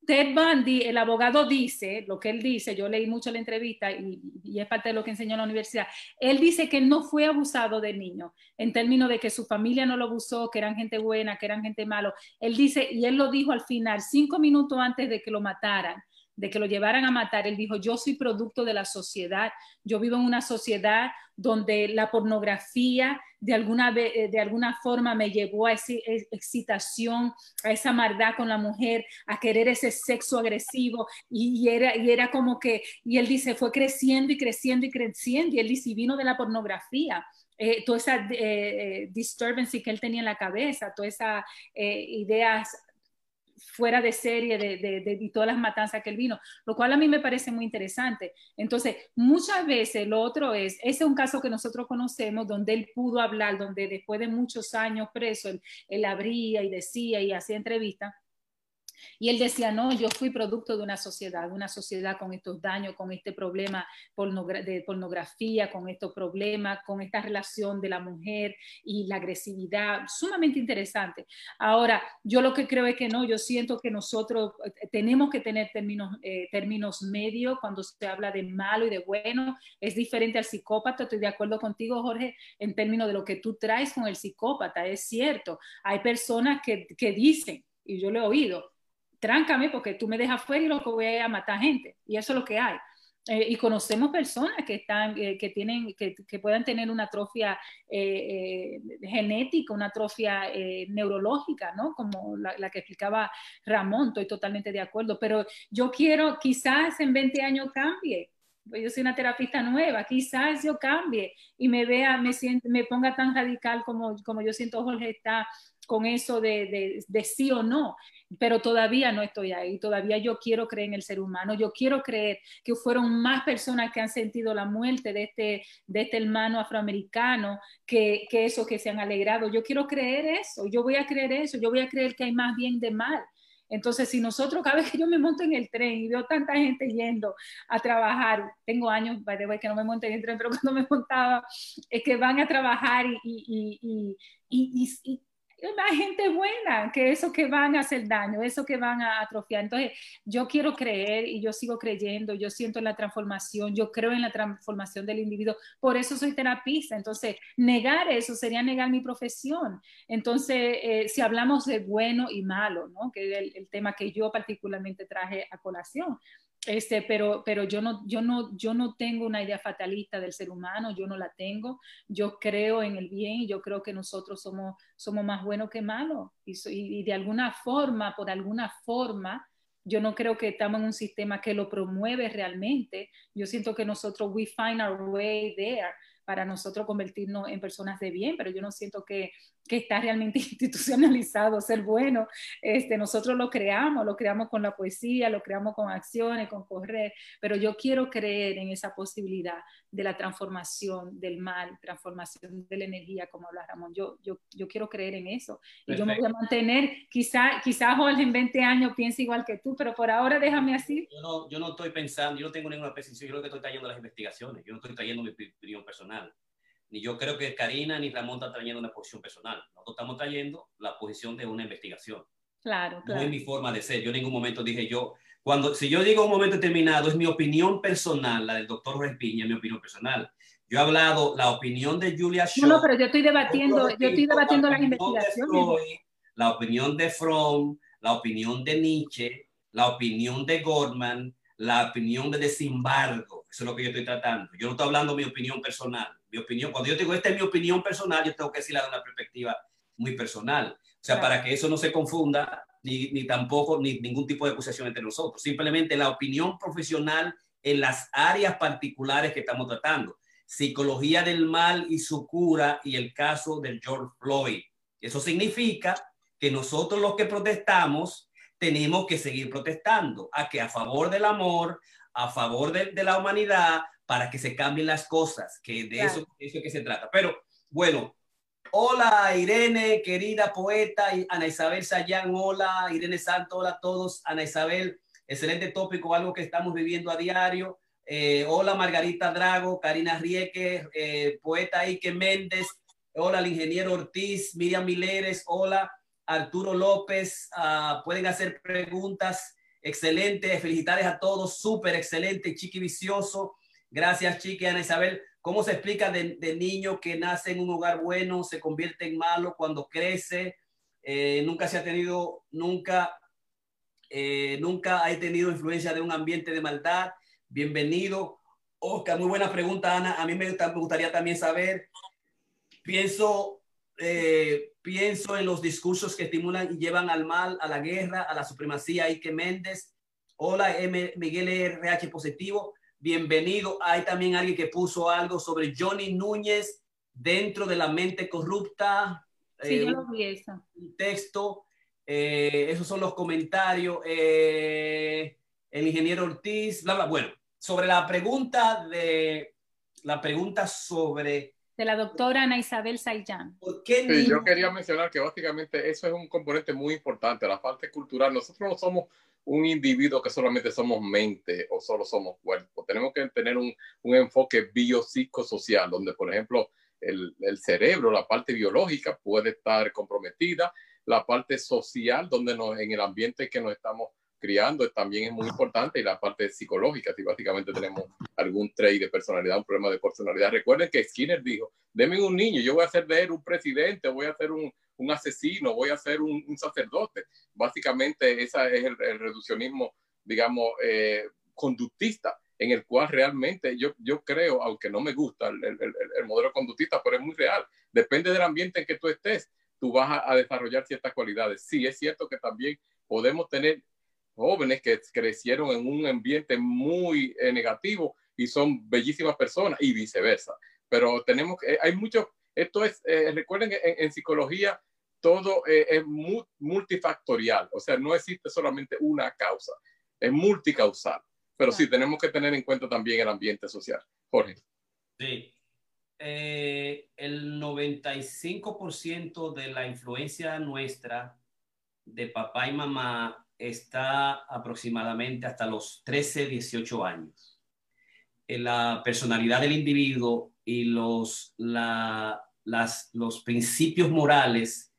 Ted Bundy, el abogado dice, lo que él dice, yo leí mucho la entrevista y, y, es parte de lo que enseñó en la universidad, él dice que no fue abusado de niño, en términos de que su familia no lo abusó, que eran gente buena, que eran gente malo. Él dice, y él lo dijo al final, cinco minutos antes de que lo mataran, de que lo llevaran a matar, él dijo, yo soy producto de la sociedad, yo vivo en una sociedad donde la pornografía de alguna, eh, de alguna forma me llevó a esa excitación, a esa maldad con la mujer, a querer ese sexo agresivo y, era, y era como que, y él dice, fue creciendo y creciendo y creciendo y él dice, vino de la pornografía. Eh, toda esa eh, eh disturbance que él tenía en la cabeza, todas esas ideas fuera de serie de, de, de, todas las matanzas que él vino, lo cual a mí me parece muy interesante. Entonces, muchas veces lo otro es, ese es un caso que nosotros conocemos donde él pudo hablar, donde después de muchos años preso, él, él abría y decía y hacía entrevistas y él decía, no, yo fui producto de una sociedad, una sociedad con estos daños, con este problema de pornografía, con estos problemas, con esta relación de la mujer y la agresividad, sumamente interesante. Ahora, yo lo que creo es que no, yo siento que nosotros eh, tenemos que tener términos, eh, términos medios. Cuando se habla de malo y de bueno, es diferente al psicópata, estoy de acuerdo contigo, Jorge, en términos de lo que tú traes con el psicópata, es cierto, hay personas que, que dicen, y yo lo he oído, tráncame porque tú me dejas fuera y lo que voy a matar gente. Y eso es lo que hay. Eh, y conocemos personas que están, eh, que tienen, que, que, puedan tener una atrofia eh, genética, una atrofia neurológica, ¿no? Como la, la, que explicaba Ramón, estoy totalmente de acuerdo. Pero yo quiero, quizás en 20 años cambie. Yo soy una terapista nueva, quizás yo cambie y me vea, me, siente, me ponga tan radical como, como yo siento Jorge está con eso de, de, de sí o no pero todavía no estoy ahí, todavía yo quiero creer en el ser humano, yo quiero creer que fueron más personas que han sentido la muerte de este, de este hermano afroamericano que, que eso, que se han alegrado. Yo quiero creer eso, yo voy a creer eso, yo voy a creer que hay más bien de mal. Entonces, si nosotros, cada vez que yo me monto en el tren y veo tanta gente yendo a trabajar, tengo años, by the que no me monté en el tren, pero cuando me montaba, es que van a trabajar y más gente buena que eso que van a hacer daño, eso que van a atrofiar. Entonces, yo quiero creer y yo sigo creyendo, yo siento la transformación, yo creo en la transformación del individuo, por eso soy terapista. Entonces, negar eso sería negar mi profesión. Entonces, eh, si hablamos de bueno y malo, ¿no? que es el tema que yo particularmente traje a colación, este, pero, pero yo, no, yo, no, yo no tengo una idea fatalista del ser humano, yo no la tengo. Yo creo en el bien y yo creo que nosotros somos, somos más buenos que malos. Y, y, de alguna forma, por alguna forma, yo no creo que estamos en un sistema que lo promueve realmente. Yo siento que nosotros, we find our way there para nosotros convertirnos en personas de bien, pero yo no siento que, que está realmente institucionalizado ser bueno. Este, nosotros lo creamos, lo creamos con la poesía, lo creamos con acciones, con correr, pero yo quiero creer en esa posibilidad de la transformación del mal, transformación de la energía, como habla Ramón. Yo, yo, yo quiero creer en eso. Y yo me voy a mantener, quizás quizá Jorge en 20 años piense igual que tú, pero por ahora déjame así. Yo no, yo no estoy pensando, yo no tengo ninguna precisión, yo creo que estoy trayendo las investigaciones, yo no estoy trayendo mi opinión personal ni yo creo que Karina ni Ramón están trayendo una posición personal. Nosotros estamos trayendo la posición de una investigación. Claro, claro. No es mi forma de ser. Yo en ningún momento dije yo, cuando, si yo digo un momento determinado, es mi opinión personal, la del doctor Respiña, mi opinión personal. Yo he hablado la opinión de Julia Shaw. No, no, pero yo estoy debatiendo, yo estoy debatiendo la las investigaciones. la opinión de Fromm, la opinión de Nietzsche, la opinión de Goldman, la opinión de Desembargo. Eso es lo que yo estoy tratando. Yo no estoy hablando de mi opinión personal. Mi opinión, cuando yo digo esta es mi opinión personal, yo tengo que decirla de una perspectiva muy personal. O sea, para que eso no se confunda, ni, ni tampoco ni ningún tipo de acusación entre nosotros. Simplemente la opinión profesional en las áreas particulares que estamos tratando. Psicología del mal y su cura y el caso del George Floyd. Eso significa que nosotros los que protestamos tenemos que seguir protestando, a que a favor del amor, a favor de, de la humanidad, para que se cambien las cosas, que de eso, de eso que se trata. Pero bueno, hola Irene, querida poeta, Ana Isabel Sayán, hola Irene Santo, hola a todos, Ana Isabel, excelente tópico, algo que estamos viviendo a diario. Eh, hola Margarita Drago, Karina Rieke, eh, poeta Ike Méndez, hola el ingeniero Ortiz, Miriam Mileres, hola Arturo López, uh, pueden hacer preguntas excelente. Felicidades a todos, súper excelente, Chiqui Vicioso. Gracias, Chiqui, Ana Isabel. ¿Cómo se explica de, niño que nace en un hogar bueno, se convierte en malo cuando crece? Eh, nunca se ha tenido, nunca, eh, nunca ha tenido influencia de un ambiente de maldad. Bienvenido. Oscar, muy buena pregunta, Ana. A mí me, gustaría también saber, pienso, eh, pienso en los discursos que estimulan y llevan al mal, a la guerra, a la supremacía. Ike Méndez. Hola, M. Miguel RH positivo. Bienvenido. Hay también alguien que puso algo sobre Johnny Núñez dentro de la mente corrupta. Sí, yo eh, lo vi eso. Un texto. Eh, esos son los comentarios. el ingeniero Ortiz, bla, bla. Bueno, sobre la pregunta de la pregunta sobre de la doctora Ana Isabel Sayán. sí, yo quería mencionar que básicamente eso es un componente muy importante, la parte cultural. Nosotros no somos un individuo que solamente somos mente o solo somos cuerpo. Tenemos que tener un, un enfoque biopsicosocial, donde, por ejemplo, el, el, cerebro, la parte biológica puede estar comprometida, la parte social, donde nos, en el ambiente que nos estamos criando también es muy importante y la parte psicológica, si básicamente tenemos algún trait de personalidad, un problema de personalidad. Recuerden que Skinner dijo, denme un niño, yo voy a hacer de él un presidente, voy a hacer un, un asesino, voy a ser un, sacerdote. Básicamente ese es el, reduccionismo, digamos, eh, conductista, en el cual realmente yo, yo creo, aunque no me gusta el, modelo conductista, pero es muy real. Depende del ambiente en que tú estés, tú vas a, a desarrollar ciertas cualidades. Sí, es cierto que también podemos tener jóvenes que crecieron en un ambiente muy eh, negativo y son bellísimas personas y viceversa. Pero tenemos, que, hay mucho, esto es, eh, recuerden que en, psicología todo eh, es multifactorial, o sea, no existe solamente una causa, es multicausal. Pero sí, tenemos que tener en cuenta también el ambiente social. Jorge. Sí. el 95% de la influencia nuestra de papá y mamá está aproximadamente hasta los 13, 18 años. En la personalidad del individuo y los, las, los principios morales,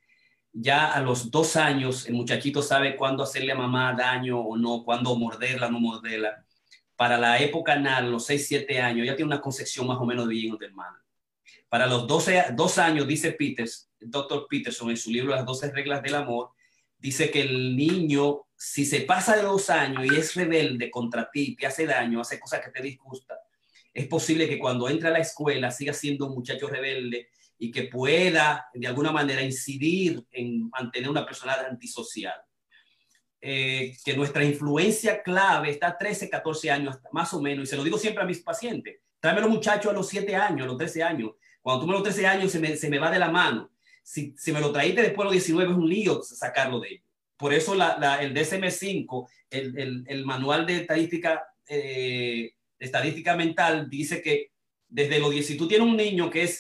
ya a los dos años el muchachito sabe cuándo hacerle a mamá daño o no, cuándo morderla o no morderla. Para la época anal, los 6, 7 años, ya tiene una concepción más o menos de bien o del mal. Para los 12, dos años, dice Peters, doctor Peterson en su libro Las 12 reglas del amor, dice que el niño si se pasa de dos años y es rebelde contra ti, te hace daño, hace cosas que te disgustan, es posible que cuando entre a la escuela siga siendo un muchacho rebelde y que pueda de alguna manera incidir en mantener una persona antisocial. Eh, que nuestra influencia clave está a 13, 14 años, más o menos, y se lo digo siempre a mis pacientes, tráeme los muchachos a los 7 años, a los 13 años, cuando tú me los 13 años se me, se me va de la mano, si, si me lo traíste después de los 19 es un lío sacarlo de ellos. Por eso el DSM-5, el, manual de estadística, eh, mental, dice que desde los 10, si tú tienes un niño que,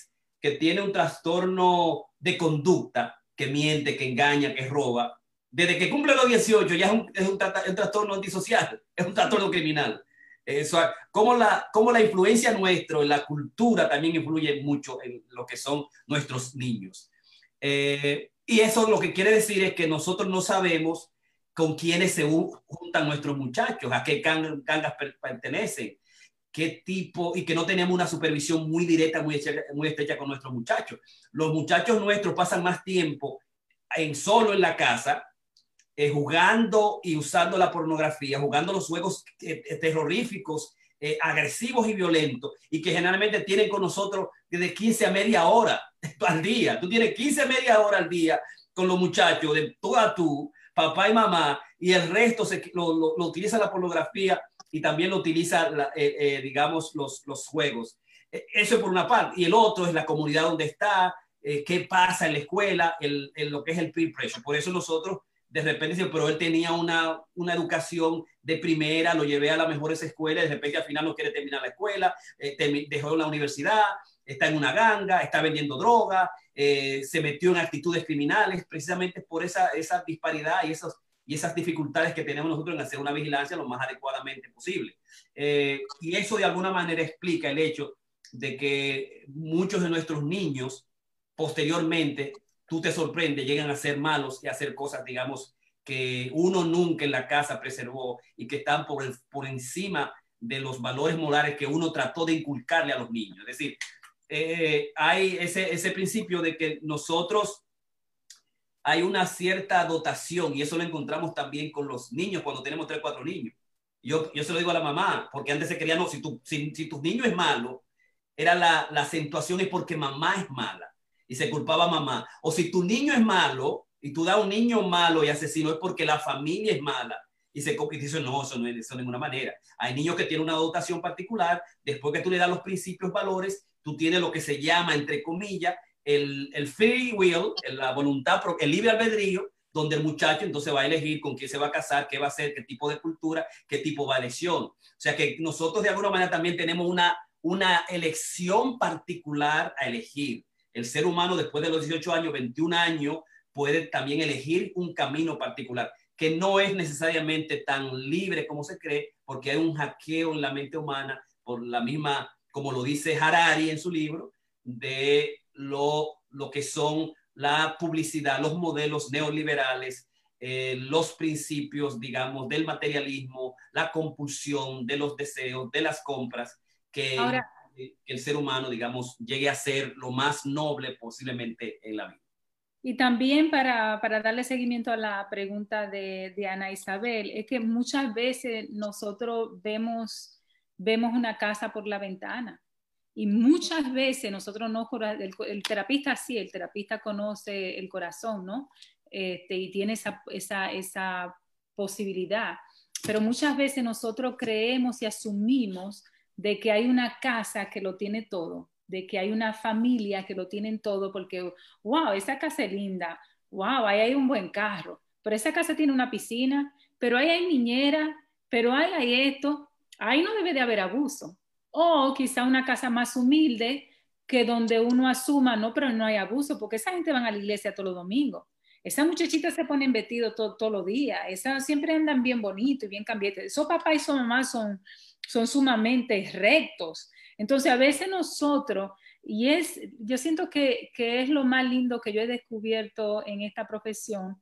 tiene un trastorno de conducta, que miente, que engaña, que roba, desde que cumple los 18 ya es un, trastorno antisocial, es un trastorno criminal. Eso, como la, como la influencia nuestra, la cultura también influye mucho en lo que son nuestros niños. Eh, y eso lo que quiere decir es que nosotros no sabemos con quiénes se juntan nuestros muchachos, a qué gangas pertenecen, qué tipo, y que no tenemos una supervisión muy directa, muy estrecha, muy estrecha con nuestros muchachos. Los muchachos nuestros pasan más tiempo en solo en la casa, eh, jugando y usando la pornografía, jugando los juegos eh, eh, agresivos y violentos, y que generalmente tienen con nosotros desde 15 a media hora al día. Tú tienes 15 media hora al día con los muchachos de tú a papá y mamá, y el resto se, lo, utiliza la pornografía y también lo utiliza, eh, eh, digamos, los, juegos. E, eso es por una parte. Y el otro es la comunidad donde está, qué pasa en la escuela, el, lo que es el peer pressure. Por eso nosotros de repente, pero él tenía una, una educación de primera, lo llevé a las mejores escuelas, de repente al final no quiere terminar la escuela, dejó la universidad, está en una ganga, está vendiendo droga, eh, se metió en actitudes criminales, precisamente por esa, esa disparidad y, esos, y esas dificultades que tenemos nosotros en hacer una vigilancia lo más adecuadamente posible. Eh, y eso de alguna manera explica el hecho de que muchos de nuestros niños posteriormente, tú te sorprendes, llegan a ser malos y a hacer cosas, digamos, que uno nunca en la casa preservó y que están por, por encima de los valores morales que uno trató de inculcarle a los niños. Es decir, eh, hay ese, ese principio de que nosotros hay una cierta dotación y eso lo encontramos también con los niños cuando tenemos tres, cuatro niños. Yo, yo se lo digo a la mamá, porque antes se creía, no, si, tu, si, si tu niño es malo, era la, la acentuación es porque mamá es mala y se culpaba a mamá. O si tu niño es malo, y tú das un niño malo y asesino es porque la familia es mala. Y se y dice, no, eso no es eso de ninguna manera. Hay niños que tienen una dotación particular, después que tú le das los principios, valores, tú tienes lo que se llama, entre comillas, el, el free will, la voluntad, el libre albedrío, donde el muchacho entonces va a elegir con quién se va a casar, qué va a hacer, qué tipo de cultura, qué tipo de elección. O sea que nosotros de alguna manera también tenemos una, una elección particular a elegir. El ser humano después de los 18 años, 21 años, puede también elegir un camino particular, que no es necesariamente tan libre como se cree, porque hay un hackeo en la mente humana por la misma, como lo dice Harari en su libro, de lo, lo que son la publicidad, los modelos neoliberales, eh, los principios, digamos, del materialismo, la compulsión de los deseos, de las compras, que, que el ser humano, digamos, llegue a ser lo más noble posiblemente en la vida. Y también para, para, darle seguimiento a la pregunta de, de, Ana Isabel, es que muchas veces nosotros vemos, vemos una casa por la ventana y muchas veces nosotros no, el, el terapista sí, el terapista conoce el corazón, ¿no? Este, y tiene esa, esa, esa posibilidad, pero muchas veces nosotros creemos y asumimos de que hay una casa que lo tiene todo de que hay una familia que lo tienen todo porque, wow, esa casa es linda, wow, ahí hay un buen carro, pero esa casa tiene una piscina, pero ahí hay niñera, pero ahí hay esto, ahí no debe de haber abuso. O quizá una casa más humilde que donde uno asuma, no, pero no hay abuso, porque esa gente van a la iglesia todos los domingos. Esas muchachitas se ponen vestidos todos los días, siempre andan bien bonitos y bien cambiantes. Esos papás y su mamá son, son sumamente rectos. Entonces, a veces nosotros, y es, yo siento que, es lo más lindo que yo he descubierto en esta profesión,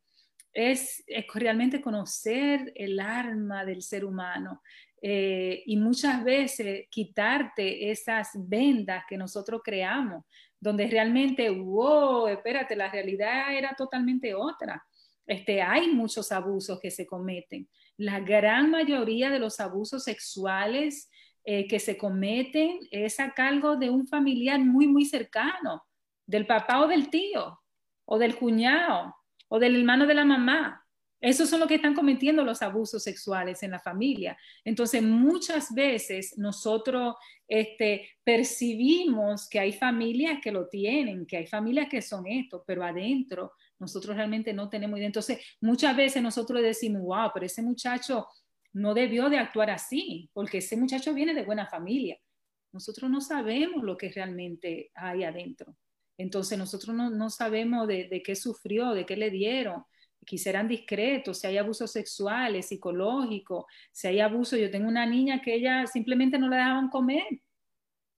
es, realmente conocer el alma del ser humano. Eh, y muchas veces quitarte esas vendas que nosotros creamos, donde realmente, wow, espérate, la realidad era totalmente otra. Este, hay muchos abusos que se cometen. La gran mayoría de los abusos sexuales eh, que se cometen es a cargo de un familiar muy, muy cercano, del papá o del tío, o del cuñado, o del hermano de la mamá. Esos son los que están cometiendo los abusos sexuales en la familia. Entonces, muchas veces nosotros este, percibimos que hay familias que lo tienen, que hay familias que son esto, pero adentro nosotros realmente no tenemos idea. Entonces, muchas veces nosotros decimos, wow, pero ese muchacho no debió de actuar así, porque ese muchacho viene de buena familia. Nosotros no sabemos lo que realmente hay adentro. Entonces nosotros no, sabemos de, qué sufrió, de qué le dieron, quizá eran discretos, si hay abusos sexuales, psicológicos, si hay abuso. Yo tengo una niña que ella simplemente no la dejaban comer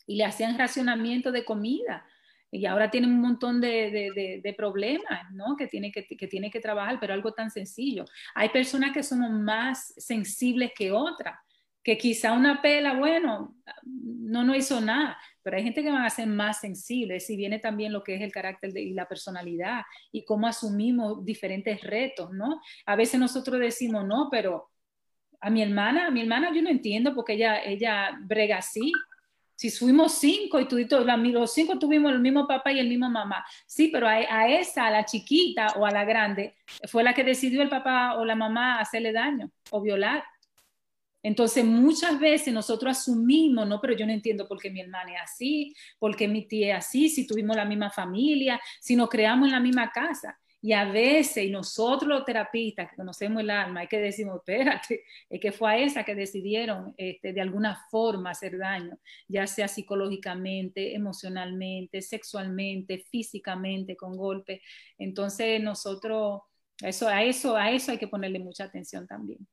y le hacían racionamiento de comida y ahora tiene un montón de, de, problemas, ¿no? Que tiene que, que tiene que trabajar, pero algo tan sencillo. Hay personas que son más sensibles que otras, que quizá una pela, bueno, no no hizo nada, pero hay gente que van a ser más sensibles y viene también lo que es el carácter y la personalidad y cómo asumimos diferentes retos, ¿no? A veces nosotros decimos, no, pero a mi hermana, a mi hermana yo no entiendo porque ella, ella brega así, si fuimos cinco y tú, los cinco tuvimos el mismo papá y el mismo mamá. Sí, pero a, esa, a la chiquita o a la grande, fue la que decidió el papá o la mamá hacerle daño o violar. Entonces, muchas veces nosotros asumimos, no, pero yo no entiendo por qué mi hermana es así, por qué mi tía es así, si tuvimos la misma familia, si nos creamos en la misma casa. Y a veces, y nosotros los terapistas que conocemos el alma, hay que decir, espérate, es que fue a esa que decidieron este, de alguna forma hacer daño, ya sea psicológicamente, emocionalmente, sexualmente, físicamente, con golpe. Entonces, nosotros, eso, a, eso, a eso hay que ponerle mucha atención también.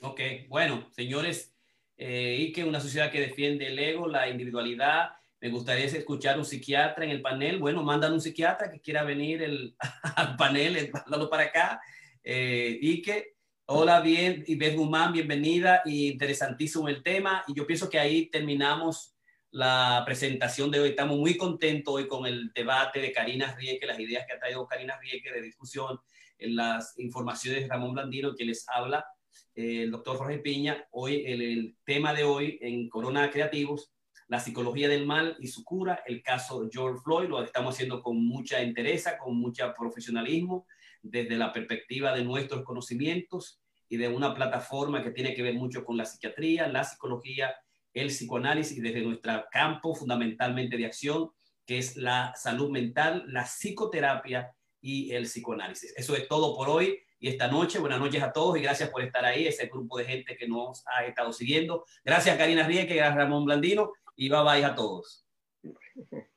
Ok, bueno, señores, eh, y que una sociedad que defiende el ego, la individualidad, me gustaría escuchar un psiquiatra en el panel. Bueno, mandan un psiquiatra que quiera venir el, al panel, mándalo para acá. eh, Ike. Hola, bien, Beth Guzmán, bienvenida, y interesantísimo el tema. Y yo pienso que ahí terminamos la presentación de hoy. Estamos muy contentos hoy con el debate de Karina Rieke, las ideas que ha traído Karina Rieke de discusión, en las informaciones de Ramón Blandino, que les habla eh, el doctor Jorge Piña. Hoy, el, el, tema de hoy en Corona Creativos, la psicología del mal y su cura, el caso George Floyd, lo estamos haciendo con mucha interés, con mucho profesionalismo, desde la perspectiva de nuestros conocimientos y de una plataforma que tiene que ver mucho con la psiquiatría, la psicología el psicoanálisis desde nuestro campo fundamentalmente de acción, que es la salud mental, la psicoterapia y el psicoanálisis. Eso es todo por hoy y esta noche. Buenas noches a todos y gracias por estar ahí, ese grupo de gente que nos ha estado siguiendo. Gracias Karina Rieke, gracias Ramón Blandino y bye bye a todos.